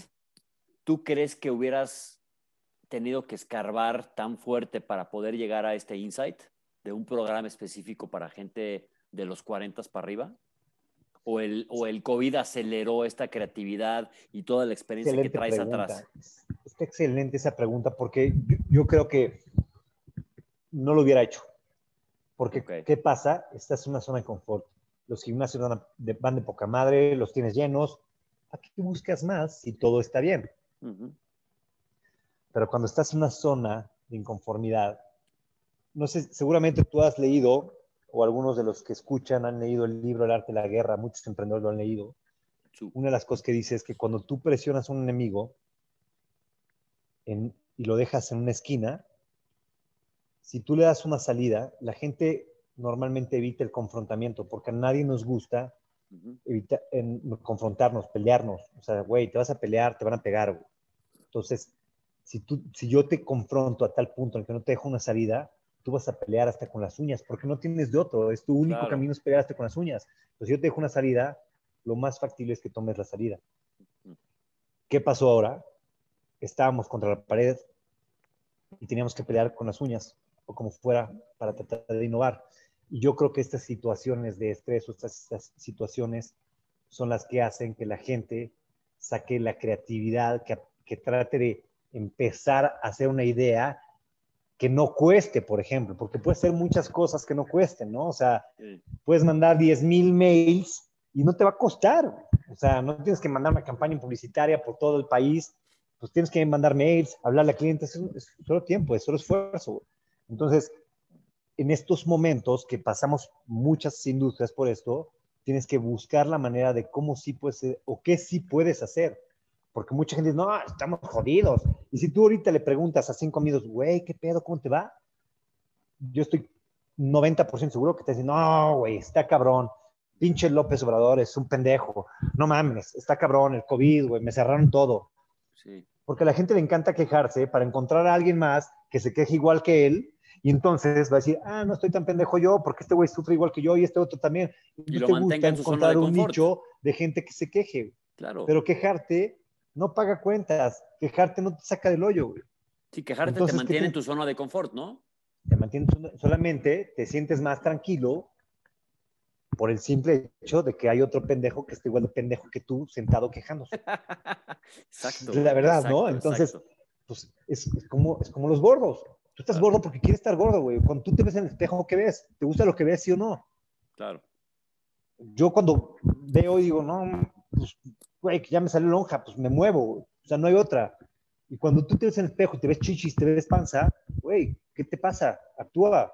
S1: ¿tú crees que hubieras tenido que escarbar tan fuerte para poder llegar a este insight de un programa específico para gente de los 40 para arriba? ¿O el, o el COVID aceleró esta creatividad y toda la experiencia que traes atrás?
S2: Está excelente esa pregunta porque yo, creo que no lo hubiera hecho. Porque, ¿qué pasa? Estás en una zona de confort. Los gimnasios van van de poca madre, los tienes llenos, ¿para qué buscas más si todo está bien? Pero cuando estás en una zona de inconformidad, no sé, seguramente tú has leído, o algunos de los que escuchan han leído el libro El arte de la guerra, muchos emprendedores lo han leído. Una de las cosas que dice es que cuando tú presionas a un enemigo y lo dejas en una esquina, si tú le das una salida, la gente normalmente evita el confrontamiento porque a nadie nos gusta en, confrontarnos, pelearnos. O sea, güey, te vas a pelear, te van a pegar, Entonces, si, tú, si yo te confronto a tal punto en que no te dejo una salida, tú vas a pelear hasta con las uñas, porque no tienes de otro. Es tu único camino es pelear hasta con las uñas. Entonces, si yo te dejo una salida, lo más factible es que tomes la salida. ¿Qué pasó ahora? Estábamos contra la pared y teníamos que pelear con las uñas o como fuera para tratar de innovar. Y yo creo que estas situaciones de estrés o estas, situaciones son las que hacen que la gente saque la creatividad, que, que trate de empezar a hacer una idea que no cueste, por ejemplo, porque puede ser muchas cosas que no cuesten, ¿no? O sea, puedes mandar 10 mil mails y no te va a costar. O sea, no tienes que mandar una campaña publicitaria por todo el país, pues tienes que mandar mails, hablarle a clientes, es, es solo tiempo, es solo esfuerzo. Entonces, en estos momentos que pasamos muchas industrias por esto, tienes que buscar la manera de cómo sí puedes o qué sí puedes hacer. Porque mucha gente dice, no, estamos jodidos. Y si tú ahorita le preguntas a cinco amigos, güey, ¿qué pedo? ¿Cómo te va? Yo estoy 90% seguro que te dicen, no, güey, está cabrón. Pinche López Obrador es un pendejo. No mames, está cabrón el COVID, güey, me cerraron todo. Sí. Porque a la gente le encanta quejarse para encontrar a alguien más que se queje igual que él y entonces va a decir, ah, no estoy tan pendejo yo, porque este güey sufre igual que yo y este otro también.
S1: Y, te gusta
S2: encontrar un nicho de gente que se queje.
S1: Claro.
S2: Pero quejarte no paga cuentas, quejarte no te saca del hoyo, güey.
S1: Sí, quejarte te mantiene en tu zona de confort, ¿no?
S2: Te mantiene solamente, te sientes más tranquilo por el simple hecho de que hay otro pendejo que está igual de pendejo que tú sentado quejándose. exacto. La verdad, ¿no? Entonces, pues es, como, es como los gordos. Tú estás gordo porque quieres estar gordo, güey. Cuando tú te ves en el espejo, ¿qué ves? ¿Te gusta lo que ves, sí o no?
S1: Claro.
S2: Yo cuando veo y digo, no, pues, güey, que ya me salió lonja, pues me muevo. O sea, no hay otra. Y cuando tú te ves en el espejo y te ves chichis, te ves panza, güey, ¿qué te pasa? Actúa.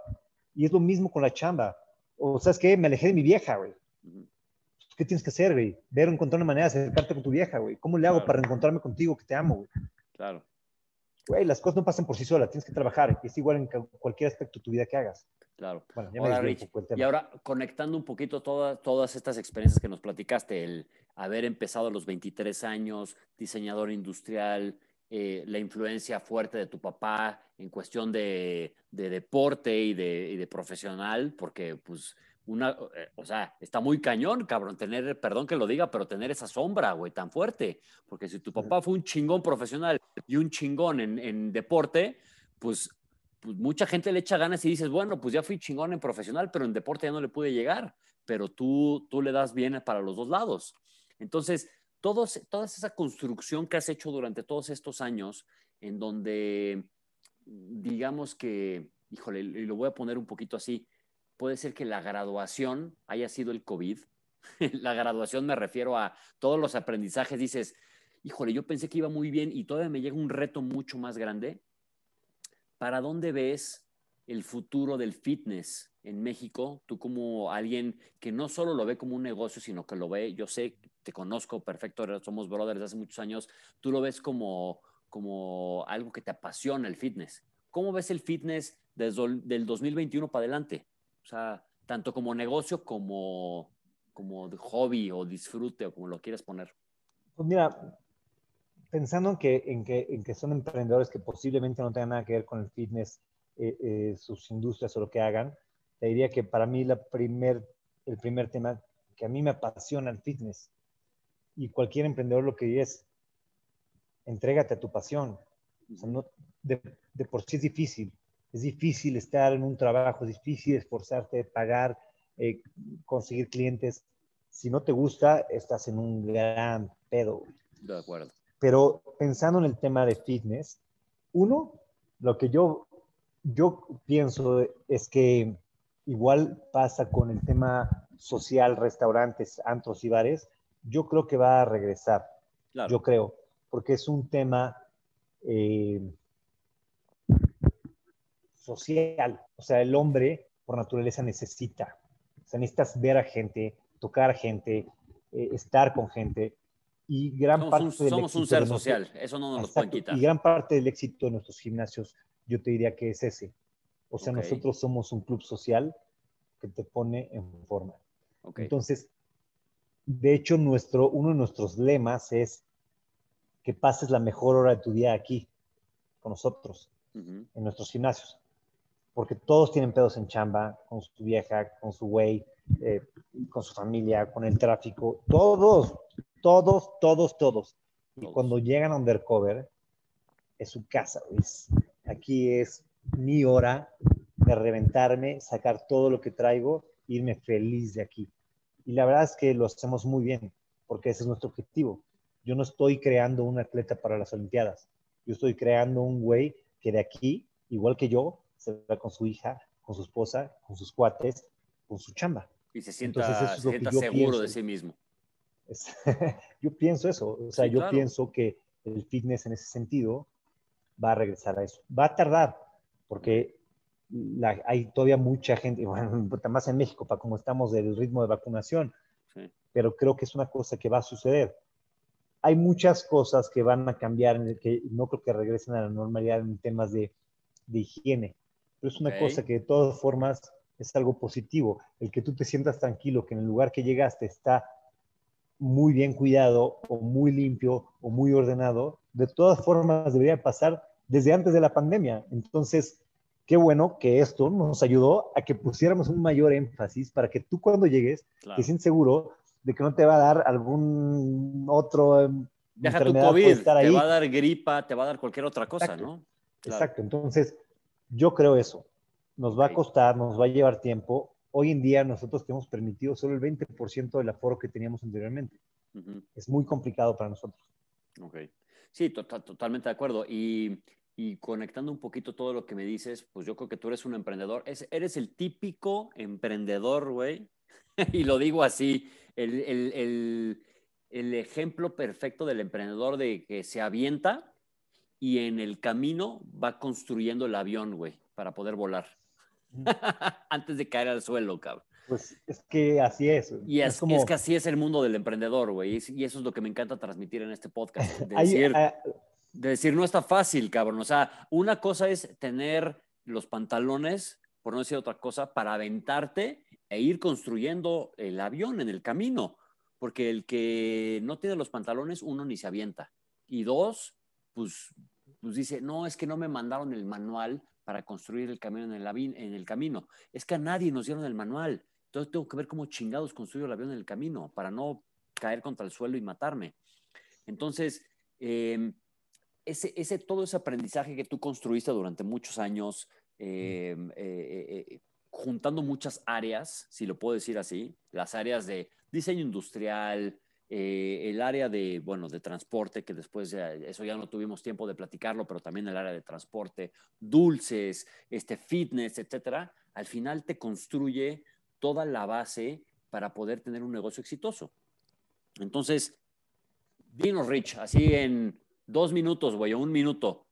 S2: Y es lo mismo con la chamba. O, ¿sabes qué? Me alejé de mi vieja, güey. ¿Qué tienes que hacer, güey? Ver, encontrar una manera de acercarte con tu vieja, güey. ¿Cómo le hago para reencontrarme contigo que te amo, güey?
S1: Claro.
S2: Güey, las cosas no pasan por sí solas, tienes que trabajar. Es igual en cualquier aspecto de tu vida que hagas.
S1: Claro. Bueno, ahora, Rich, y ahora conectando un poquito todas, todas estas experiencias que nos platicaste, el haber empezado a los 23 años, diseñador industrial, eh, la influencia fuerte de tu papá en cuestión de, deporte y de, profesional, porque pues una, eh, o sea, está muy cañón, cabrón, tener, perdón que lo diga, pero tener esa sombra, güey, tan fuerte, porque si tu papá fue un chingón profesional y un chingón en, deporte, pues, pues mucha gente le echa ganas y dices, bueno, pues ya fui chingón en profesional, pero en deporte ya no le pude llegar, pero tú, tú le das bien para los dos lados. Entonces, toda esa construcción que has hecho durante todos estos años, en donde digamos que, híjole, y lo voy a poner un poquito así, puede ser que la graduación haya sido el COVID. la graduación me refiero a todos los aprendizajes, dices, híjole, yo pensé que iba muy bien y todavía me llega un reto mucho más grande. ¿Para dónde ves el futuro del fitness en México? Tú como alguien que no solo lo ve como un negocio, sino que lo ve, yo sé te conozco perfecto, somos brothers hace muchos años, tú lo ves como, como algo que te apasiona el fitness. ¿Cómo ves el fitness desde el 2021 para adelante? O sea, tanto como negocio como, como hobby o disfrute o como lo quieras poner.
S2: Pues mira, pensando en que, en que, en que son emprendedores que posiblemente no tengan nada que ver con el fitness, eh, eh, sus industrias o lo que hagan, te diría que para mí la primer, el primer tema que a mí me apasiona el fitness y cualquier emprendedor lo que es, entrégate a tu pasión. de, por sí es difícil. Es difícil estar en un trabajo, es difícil esforzarte, pagar, eh, conseguir clientes. Si no te gusta, estás en un gran pedo.
S1: De acuerdo.
S2: Pero pensando en el tema de fitness, uno, lo que yo, yo pienso es que igual pasa con el tema social, restaurantes, antros y bares, yo creo que va a regresar. Yo creo, porque es un tema eh, social. O sea, el hombre por naturaleza necesita. O sea, necesitas ver a gente, tocar a gente, eh, estar con gente. Y gran
S1: somos
S2: parte
S1: un, somos un ser social, eso no nos lo pueden quitar.
S2: Y gran parte del éxito de nuestros gimnasios, yo te diría que es ese. O sea, nosotros somos un club social que te pone en forma. Entonces, de hecho, nuestro, uno de nuestros lemas es que pases la mejor hora de tu día aquí, con nosotros, en nuestros gimnasios. Porque todos tienen pedos en chamba, con su vieja, con su güey, eh, con su familia, con el tráfico. Todos, todos, todos, todos. Y cuando llegan a Undercover, es su casa. aquí es mi hora de reventarme, sacar todo lo que traigo, irme feliz de aquí. Y la verdad es que lo hacemos muy bien, porque ese es nuestro objetivo. Yo no estoy creando un atleta para las Olimpiadas. Yo estoy creando un güey que de aquí, igual que yo, se va con su hija, con su esposa, con sus cuates, con su chamba.
S1: Y se sienta, seguro de sí mismo.
S2: yo pienso eso. O sea, yo pienso que el fitness en ese sentido va a regresar a eso. Va a tardar, porque hay todavía mucha gente, bueno, más en México, para como estamos del ritmo de vacunación, pero creo que es una cosa que va a suceder. Hay muchas cosas que van a cambiar, en el que no creo que regresen a la normalidad en temas de, de higiene, pero es una cosa que de todas formas es algo positivo. El que tú te sientas tranquilo, que en el lugar que llegaste está muy bien cuidado o muy limpio o muy ordenado, de todas formas debería pasar desde antes de la pandemia. Entonces, qué bueno que esto nos ayudó a que pusiéramos un mayor énfasis para que tú cuando llegues te sientes seguro de que no te va a dar algún otro
S1: em, Deja tu COVID, te va a dar gripa, te va a dar cualquier otra cosa, ¿no?
S2: Exacto. Entonces, yo creo eso. Nos va a costar, nos va a llevar tiempo. Hoy en día nosotros tenemos permitido solo el 20% del aforo que teníamos anteriormente. Es muy complicado para nosotros.
S1: Ok. Sí, totalmente de acuerdo. Y, y, conectando un poquito todo lo que me dices, pues yo creo que tú eres un emprendedor. Es, eres el típico emprendedor, güey. y lo digo así, el, el, el, el ejemplo perfecto del emprendedor de que se avienta y en el camino va construyendo el avión, güey, para poder volar. Antes de caer al suelo, cabrón.
S2: Pues es que así es.
S1: Y es, es, que así es el mundo del emprendedor, güey. Y eso es lo que me encanta transmitir en este podcast. De decir, ah, de decir, no está fácil, cabrón. O sea, una cosa es tener los pantalones, por no decir otra cosa, para aventarte e ir construyendo el avión en el camino. Porque el que no tiene los pantalones, uno ni se avienta. Y dos, pues, pues dice, no, es que no me mandaron el manual para construir el camino en el, en el camino. Es que a nadie nos dieron el manual. Entonces tengo que ver cómo chingados construyo el avión en el camino para no caer contra el suelo y matarme. Entonces, em, ese, ese, todo ese aprendizaje que tú construiste durante muchos años, em, eh, eh, juntando muchas áreas, si lo puedo decir así, las áreas de diseño industrial, eh, el área de, bueno, de transporte, que después eso ya no tuvimos tiempo de platicarlo, pero también el área de transporte, dulces, este fitness, etcétera, al final te construye toda la base para poder tener un negocio exitoso. Entonces, dinos, Rich, así en dos minutos, güey, o un minuto,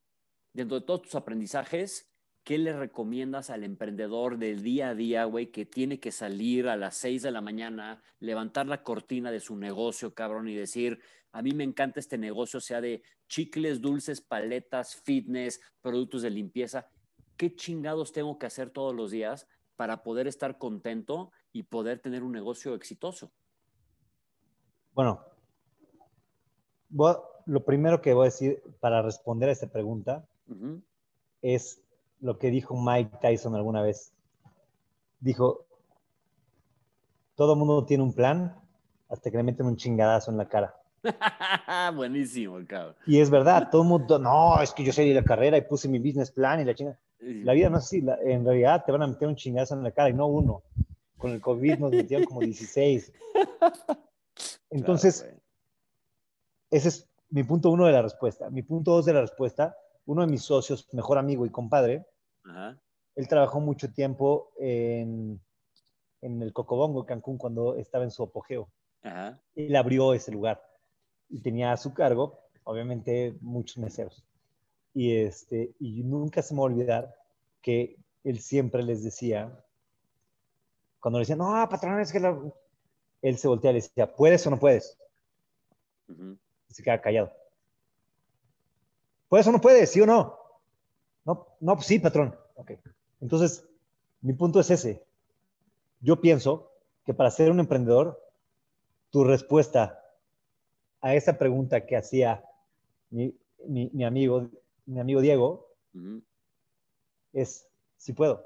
S1: dentro de todos tus aprendizajes, ¿qué le recomiendas al emprendedor del día a día, güey, que tiene que salir a las seis de la mañana, levantar la cortina de su negocio, cabrón, y decir, a mí me encanta este negocio, sea de chicles, dulces, paletas, fitness, productos de limpieza? ¿Qué chingados tengo que hacer todos los días para poder estar contento y poder tener un negocio exitoso?
S2: Bueno, lo primero que voy a decir para responder a esta pregunta es lo que dijo Mike Tyson alguna vez. Dijo, todo mundo tiene un plan hasta que le meten un chingadazo en la cara.
S1: Buenísimo, cabrón.
S2: Y es verdad, todo el mundo, no, es que yo salí de la carrera y puse mi business plan y la chingada. La vida no es así, en realidad te van a meter un chingazo en la cara y no uno. Con el COVID nos metieron como 16. Entonces, ese es mi punto uno de la respuesta. Mi punto dos de la respuesta, uno de mis socios, mejor amigo y compadre, él trabajó mucho tiempo en, en el Cocobongo, Cancún, cuando estaba en su apogeo. Ajá. Él abrió ese lugar y tenía a su cargo, obviamente, muchos meseros. Y, este, y nunca se me va a olvidar que él siempre les decía, cuando le decían, no, patrón, es que él se voltea y le decía, ¿puedes o no puedes? Y se queda callado. ¿Puedes o no puedes? ¿Sí o no? No, no, pues sí, patrón. Ok. Entonces, mi punto es ese. Yo pienso que para ser un emprendedor, tu respuesta a esa pregunta que hacía mi, mi amigo mi amigo Diego, es si puedo.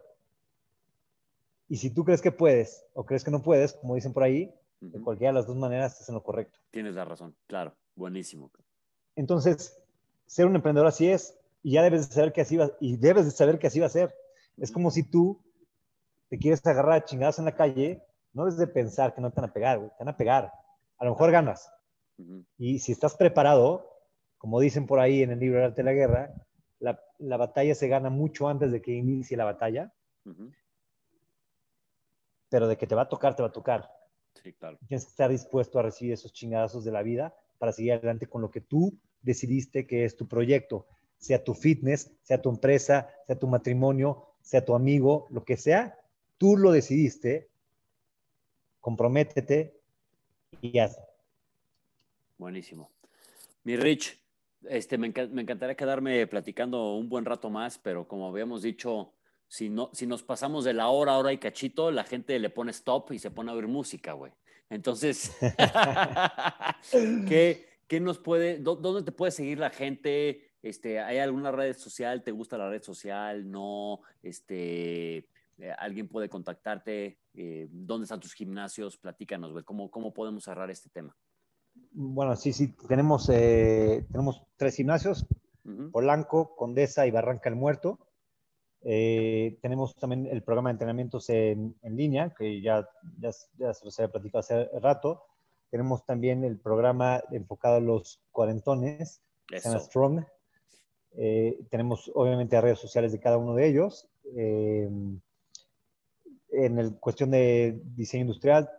S2: Y si tú crees que puedes o crees que no puedes, como dicen por ahí, de cualquiera de las dos maneras estás en lo correcto.
S1: Tienes la razón, claro, buenísimo.
S2: Entonces, ser un emprendedor así es, y ya debes de saber que así va, y debes de saber que así va a ser. Es como si tú te quieres agarrar a chingadas en la calle, no debes de pensar que no te van a pegar, te van a pegar. A lo mejor ganas. Y si estás preparado, como dicen por ahí en el libro El arte de la guerra, la, la batalla se gana mucho antes de que inicie la batalla, pero de que te va a tocar, te va a tocar.
S1: Sí, claro.
S2: Tienes que estar dispuesto a recibir esos chingadazos de la vida para seguir adelante con lo que tú decidiste que es tu proyecto, sea tu fitness, sea tu empresa, sea tu matrimonio, sea tu amigo, lo que sea, tú lo decidiste, comprométete y haz.
S1: Buenísimo. Mi Rich, este, me, encantaría quedarme platicando un buen rato más, pero como habíamos dicho, si, no, si nos pasamos de la hora, hora y cachito, la gente le pone stop y se pone a oír música, güey. Entonces, ¿qué, ¿qué, nos puede, dónde te puede seguir la gente? Este, ¿Hay alguna red social? ¿Te gusta la red social? ¿No? Este, eh, ¿Alguien puede contactarte? Eh, ¿Dónde están tus gimnasios? Platícanos, güey. ¿Cómo, ¿Cómo podemos cerrar este tema?
S2: Bueno, sí, sí, tenemos, eh, tenemos tres gimnasios. Polanco, Condesa y Barranca el Muerto. Eh, tenemos también el programa de entrenamientos en, línea, que ya, ya, ya, se los había platicado hace rato. Tenemos también el programa enfocado a los cuarentones, Strong. Eh, tenemos obviamente redes sociales de cada uno de ellos. Eh, en el cuestión de diseño industrial,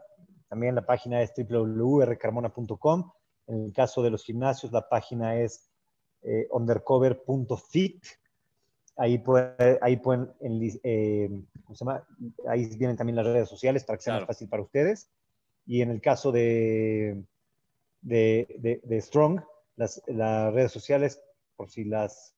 S2: también la página es www.rcarmona.com. En el caso de los gimnasios, la página es eh, undercover.fit. Ahí, puede, ahí pueden, eh, ¿cómo se llama? Ahí vienen también las redes sociales para que sea más fácil para ustedes. Y en el caso de, de, de, Strong, las, las, redes sociales, por si las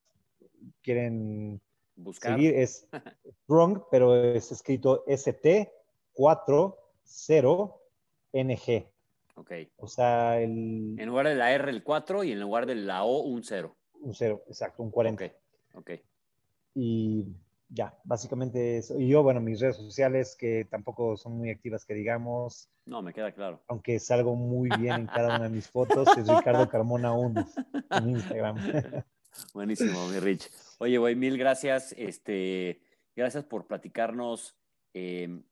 S2: quieren
S1: Buscar.
S2: seguir, es Strong, pero es escrito ST40NG.
S1: Ok.
S2: O sea, el...
S1: En lugar de la R, el 4 y en lugar de la O, un 0.
S2: Un 0, exacto, un 40.
S1: Ok, ok.
S2: Y ya, básicamente eso. Y yo, bueno, mis redes sociales que tampoco son muy activas que digamos.
S1: No, me queda claro.
S2: Aunque salgo muy bien en cada una de mis fotos, es Ricardo Carmona 1 en Instagram.
S1: Buenísimo, mi Rich. Oye, güey, mil gracias. Este, gracias por platicarnos, em,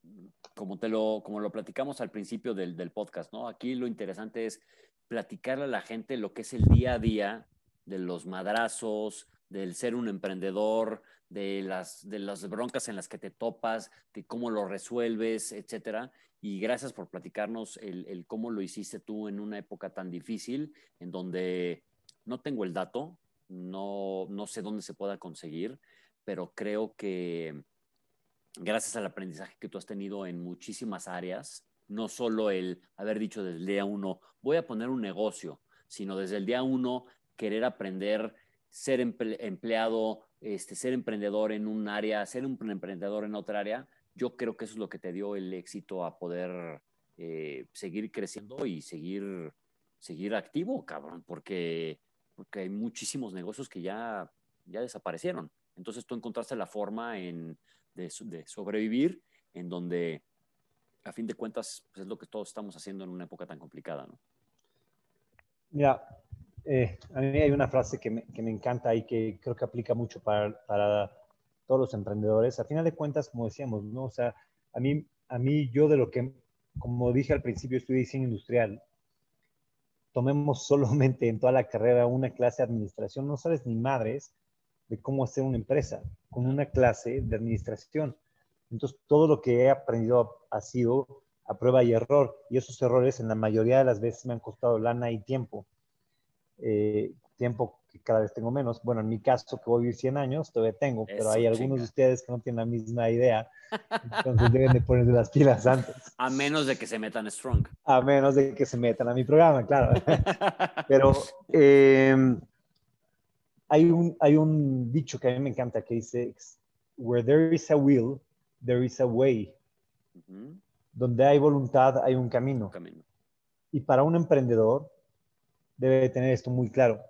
S1: como, te lo, como lo platicamos al principio del, del podcast, ¿no? Aquí lo interesante es platicarle a la gente lo que es el día a día de los madrazos, del ser un emprendedor, de las, de las broncas en las que te topas, de cómo lo resuelves, etcétera. Y gracias por platicarnos el, el, cómo lo hiciste tú en una época tan difícil, en donde no tengo el dato, no, no sé dónde se pueda conseguir, pero creo que gracias al aprendizaje que tú has tenido en muchísimas áreas, no solo el haber dicho desde el día uno, voy a poner un negocio, sino desde el día uno querer aprender, ser empleado, este, ser emprendedor en un área, ser un emprendedor en otra área, yo creo que eso es lo que te dio el éxito a poder eh, seguir creciendo y seguir, seguir activo, cabrón, porque, porque hay muchísimos negocios que ya, ya desaparecieron. Entonces tú encontraste la forma en, de, sobrevivir en donde, a fin de cuentas, pues es lo que todos estamos haciendo en una época tan complicada, ¿no?
S2: Eh, a mí hay una frase que me, encanta y que creo que aplica mucho para, para, todos los emprendedores. A final de cuentas, como decíamos, ¿no? O sea, a mí, a mí yo de lo que, como dije al principio, estudié diseño industrial, tomemos solamente en toda la carrera una clase de administración, no sabes ni madres de cómo hacer una empresa con una clase de administración. Entonces, todo lo que he aprendido ha sido a prueba y error, y esos errores en la mayoría de las veces me han costado lana y tiempo. Eh, tiempo que cada vez tengo menos. Bueno, en mi caso, que voy a vivir 100 años, todavía tengo, pero hay algunos de ustedes que no tienen la misma idea. Entonces deben de ponerse las pilas antes.
S1: A menos de que se metan Strong.
S2: A menos de que se metan a mi programa, claro. pero eh, hay, un, hay un dicho que a mí me encanta que dice, where there is a will, there is a way. Uh -huh. Donde hay voluntad, hay un camino.
S1: un camino.
S2: Y para un emprendedor, debe tener esto muy claro.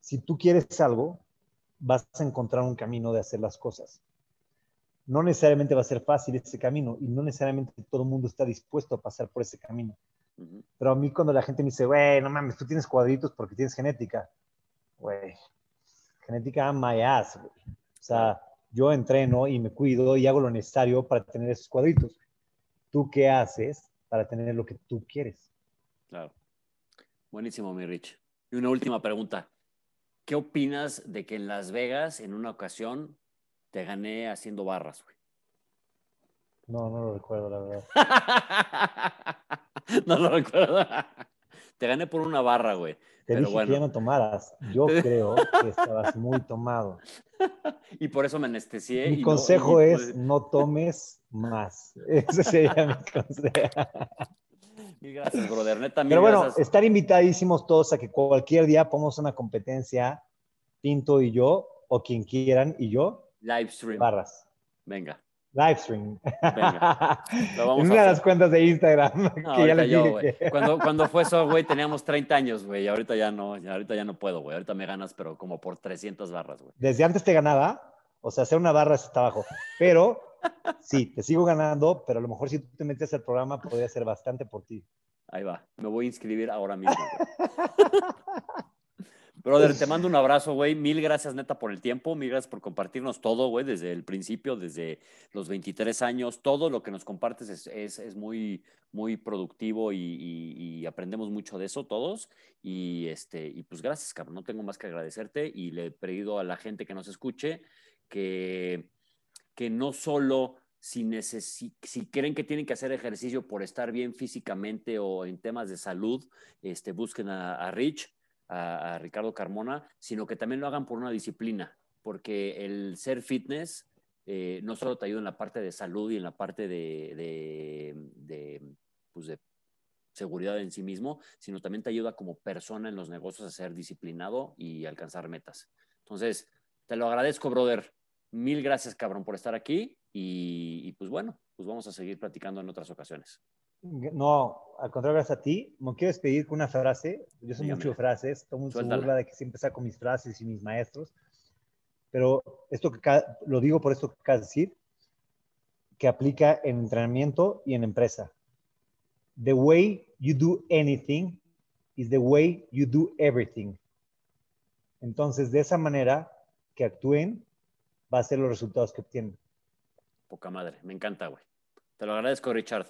S2: Si tú quieres algo, vas a encontrar un camino de hacer las cosas. No necesariamente va a ser fácil ese camino y no necesariamente todo el mundo está dispuesto a pasar por ese camino. Pero a mí cuando la gente me dice, güey, no mames, tú tienes cuadritos porque tienes genética. Güey, genética my ass, güey. O sea, yo entreno y me cuido y hago lo necesario para tener esos cuadritos. ¿Tú qué haces para tener lo que tú quieres?
S1: Claro. Buenísimo, mi Rich. Y una última pregunta. ¿Qué opinas de que en Las Vegas, en una ocasión, te gané haciendo barras, güey?
S2: No, no lo recuerdo, la verdad.
S1: no lo recuerdo. Te gané por una barra, güey.
S2: Te Pero dije bueno. que ya no tomaras. Yo creo que estabas muy tomado.
S1: Y por eso me anestesié.
S2: Mi
S1: y
S2: consejo
S1: no, y
S2: es no tomes más. Ese sería mi consejo.
S1: Mil gracias, brother. Neta, mil
S2: Pero bueno,
S1: gracias.
S2: estar invitadísimos todos a que cualquier día pongamos una competencia, Pinto y yo, o quien quieran y yo,
S1: Live stream.
S2: barras.
S1: Venga.
S2: Live stream.
S1: Venga. Lo vamos
S2: en
S1: a
S2: una de las cuentas de Instagram.
S1: No,
S2: que ya
S1: ahorita
S2: les
S1: yo,
S2: dije
S1: güey.
S2: que-
S1: Cuando, cuando fue eso, güey, teníamos 30 años, güey. y Ahorita ya no, ahorita ya no puedo, güey. Ahorita me ganas, pero como por 300 barras, güey.
S2: Desde antes te ganaba, o sea, hacer una barra está abajo. Pero sí, te sigo ganando, pero a lo mejor si tú te metes al programa podría ser bastante por ti.
S1: Ahí va. Me voy a inscribir ahora mismo. Brother, te mando un abrazo, güey. Mil gracias, neta, por el tiempo. Mil gracias por compartirnos todo, güey, desde el principio, desde los 23 años. Todo lo que nos compartes es, es, es muy, muy productivo y, y, aprendemos mucho de eso todos. Y, este, y pues gracias, cabrón. No tengo más que agradecerte y le he pedido a la gente que nos escuche que, que no solo si, si creen que tienen que hacer ejercicio por estar bien físicamente o en temas de salud, este, busquen a, Rich a, Ricardo Carmona, sino que también lo hagan por una disciplina, porque el ser fitness eh, no solo te ayuda en la parte de salud y en la parte de, pues de, seguridad en sí mismo, sino también te ayuda como persona en los negocios a ser disciplinado y alcanzar metas. Entonces, te lo agradezco, brother. Mil gracias, cabrón, por estar aquí y, y pues bueno, pues vamos a seguir platicando en otras ocasiones.
S2: No, al contrario, gracias a ti. Me quiero despedir con una frase. Yo soy mucho frases, tomo mucho burla de que siempre saco mis frases y mis maestros. Pero esto que lo digo por esto que acabas de decir, que aplica en entrenamiento y en empresa. The way you do anything is the way you do everything. Entonces, de esa manera que actúen, va a ser los resultados que obtienen.
S1: Poca madre, me encanta, güey. Te lo agradezco, Richard.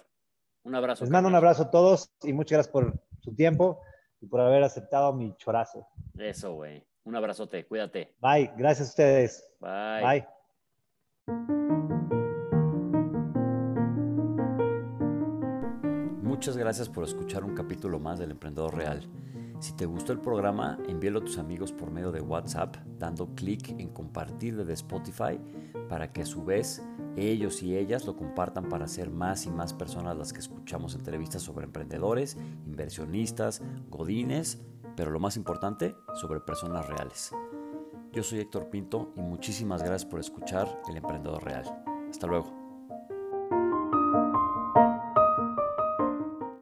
S1: Un abrazo.
S2: Les mando un abrazo a todos y muchas gracias por su tiempo y por haber aceptado mi chorazo.
S1: Eso, güey. Un abrazote, cuídate.
S2: Bye, gracias a ustedes.
S1: Bye.
S2: Bye.
S1: Muchas gracias por escuchar un capítulo más del Emprendedor Real. Si te gustó el programa, envíalo a tus amigos por medio de WhatsApp, dando clic en compartir desde Spotify para que a su vez ellos y ellas lo compartan para ser más y más personas las que escuchamos entrevistas sobre emprendedores, inversionistas, godines, pero lo más importante, sobre personas reales. Yo soy Héctor Pinto y muchísimas gracias por escuchar El Emprendedor Real. Hasta luego.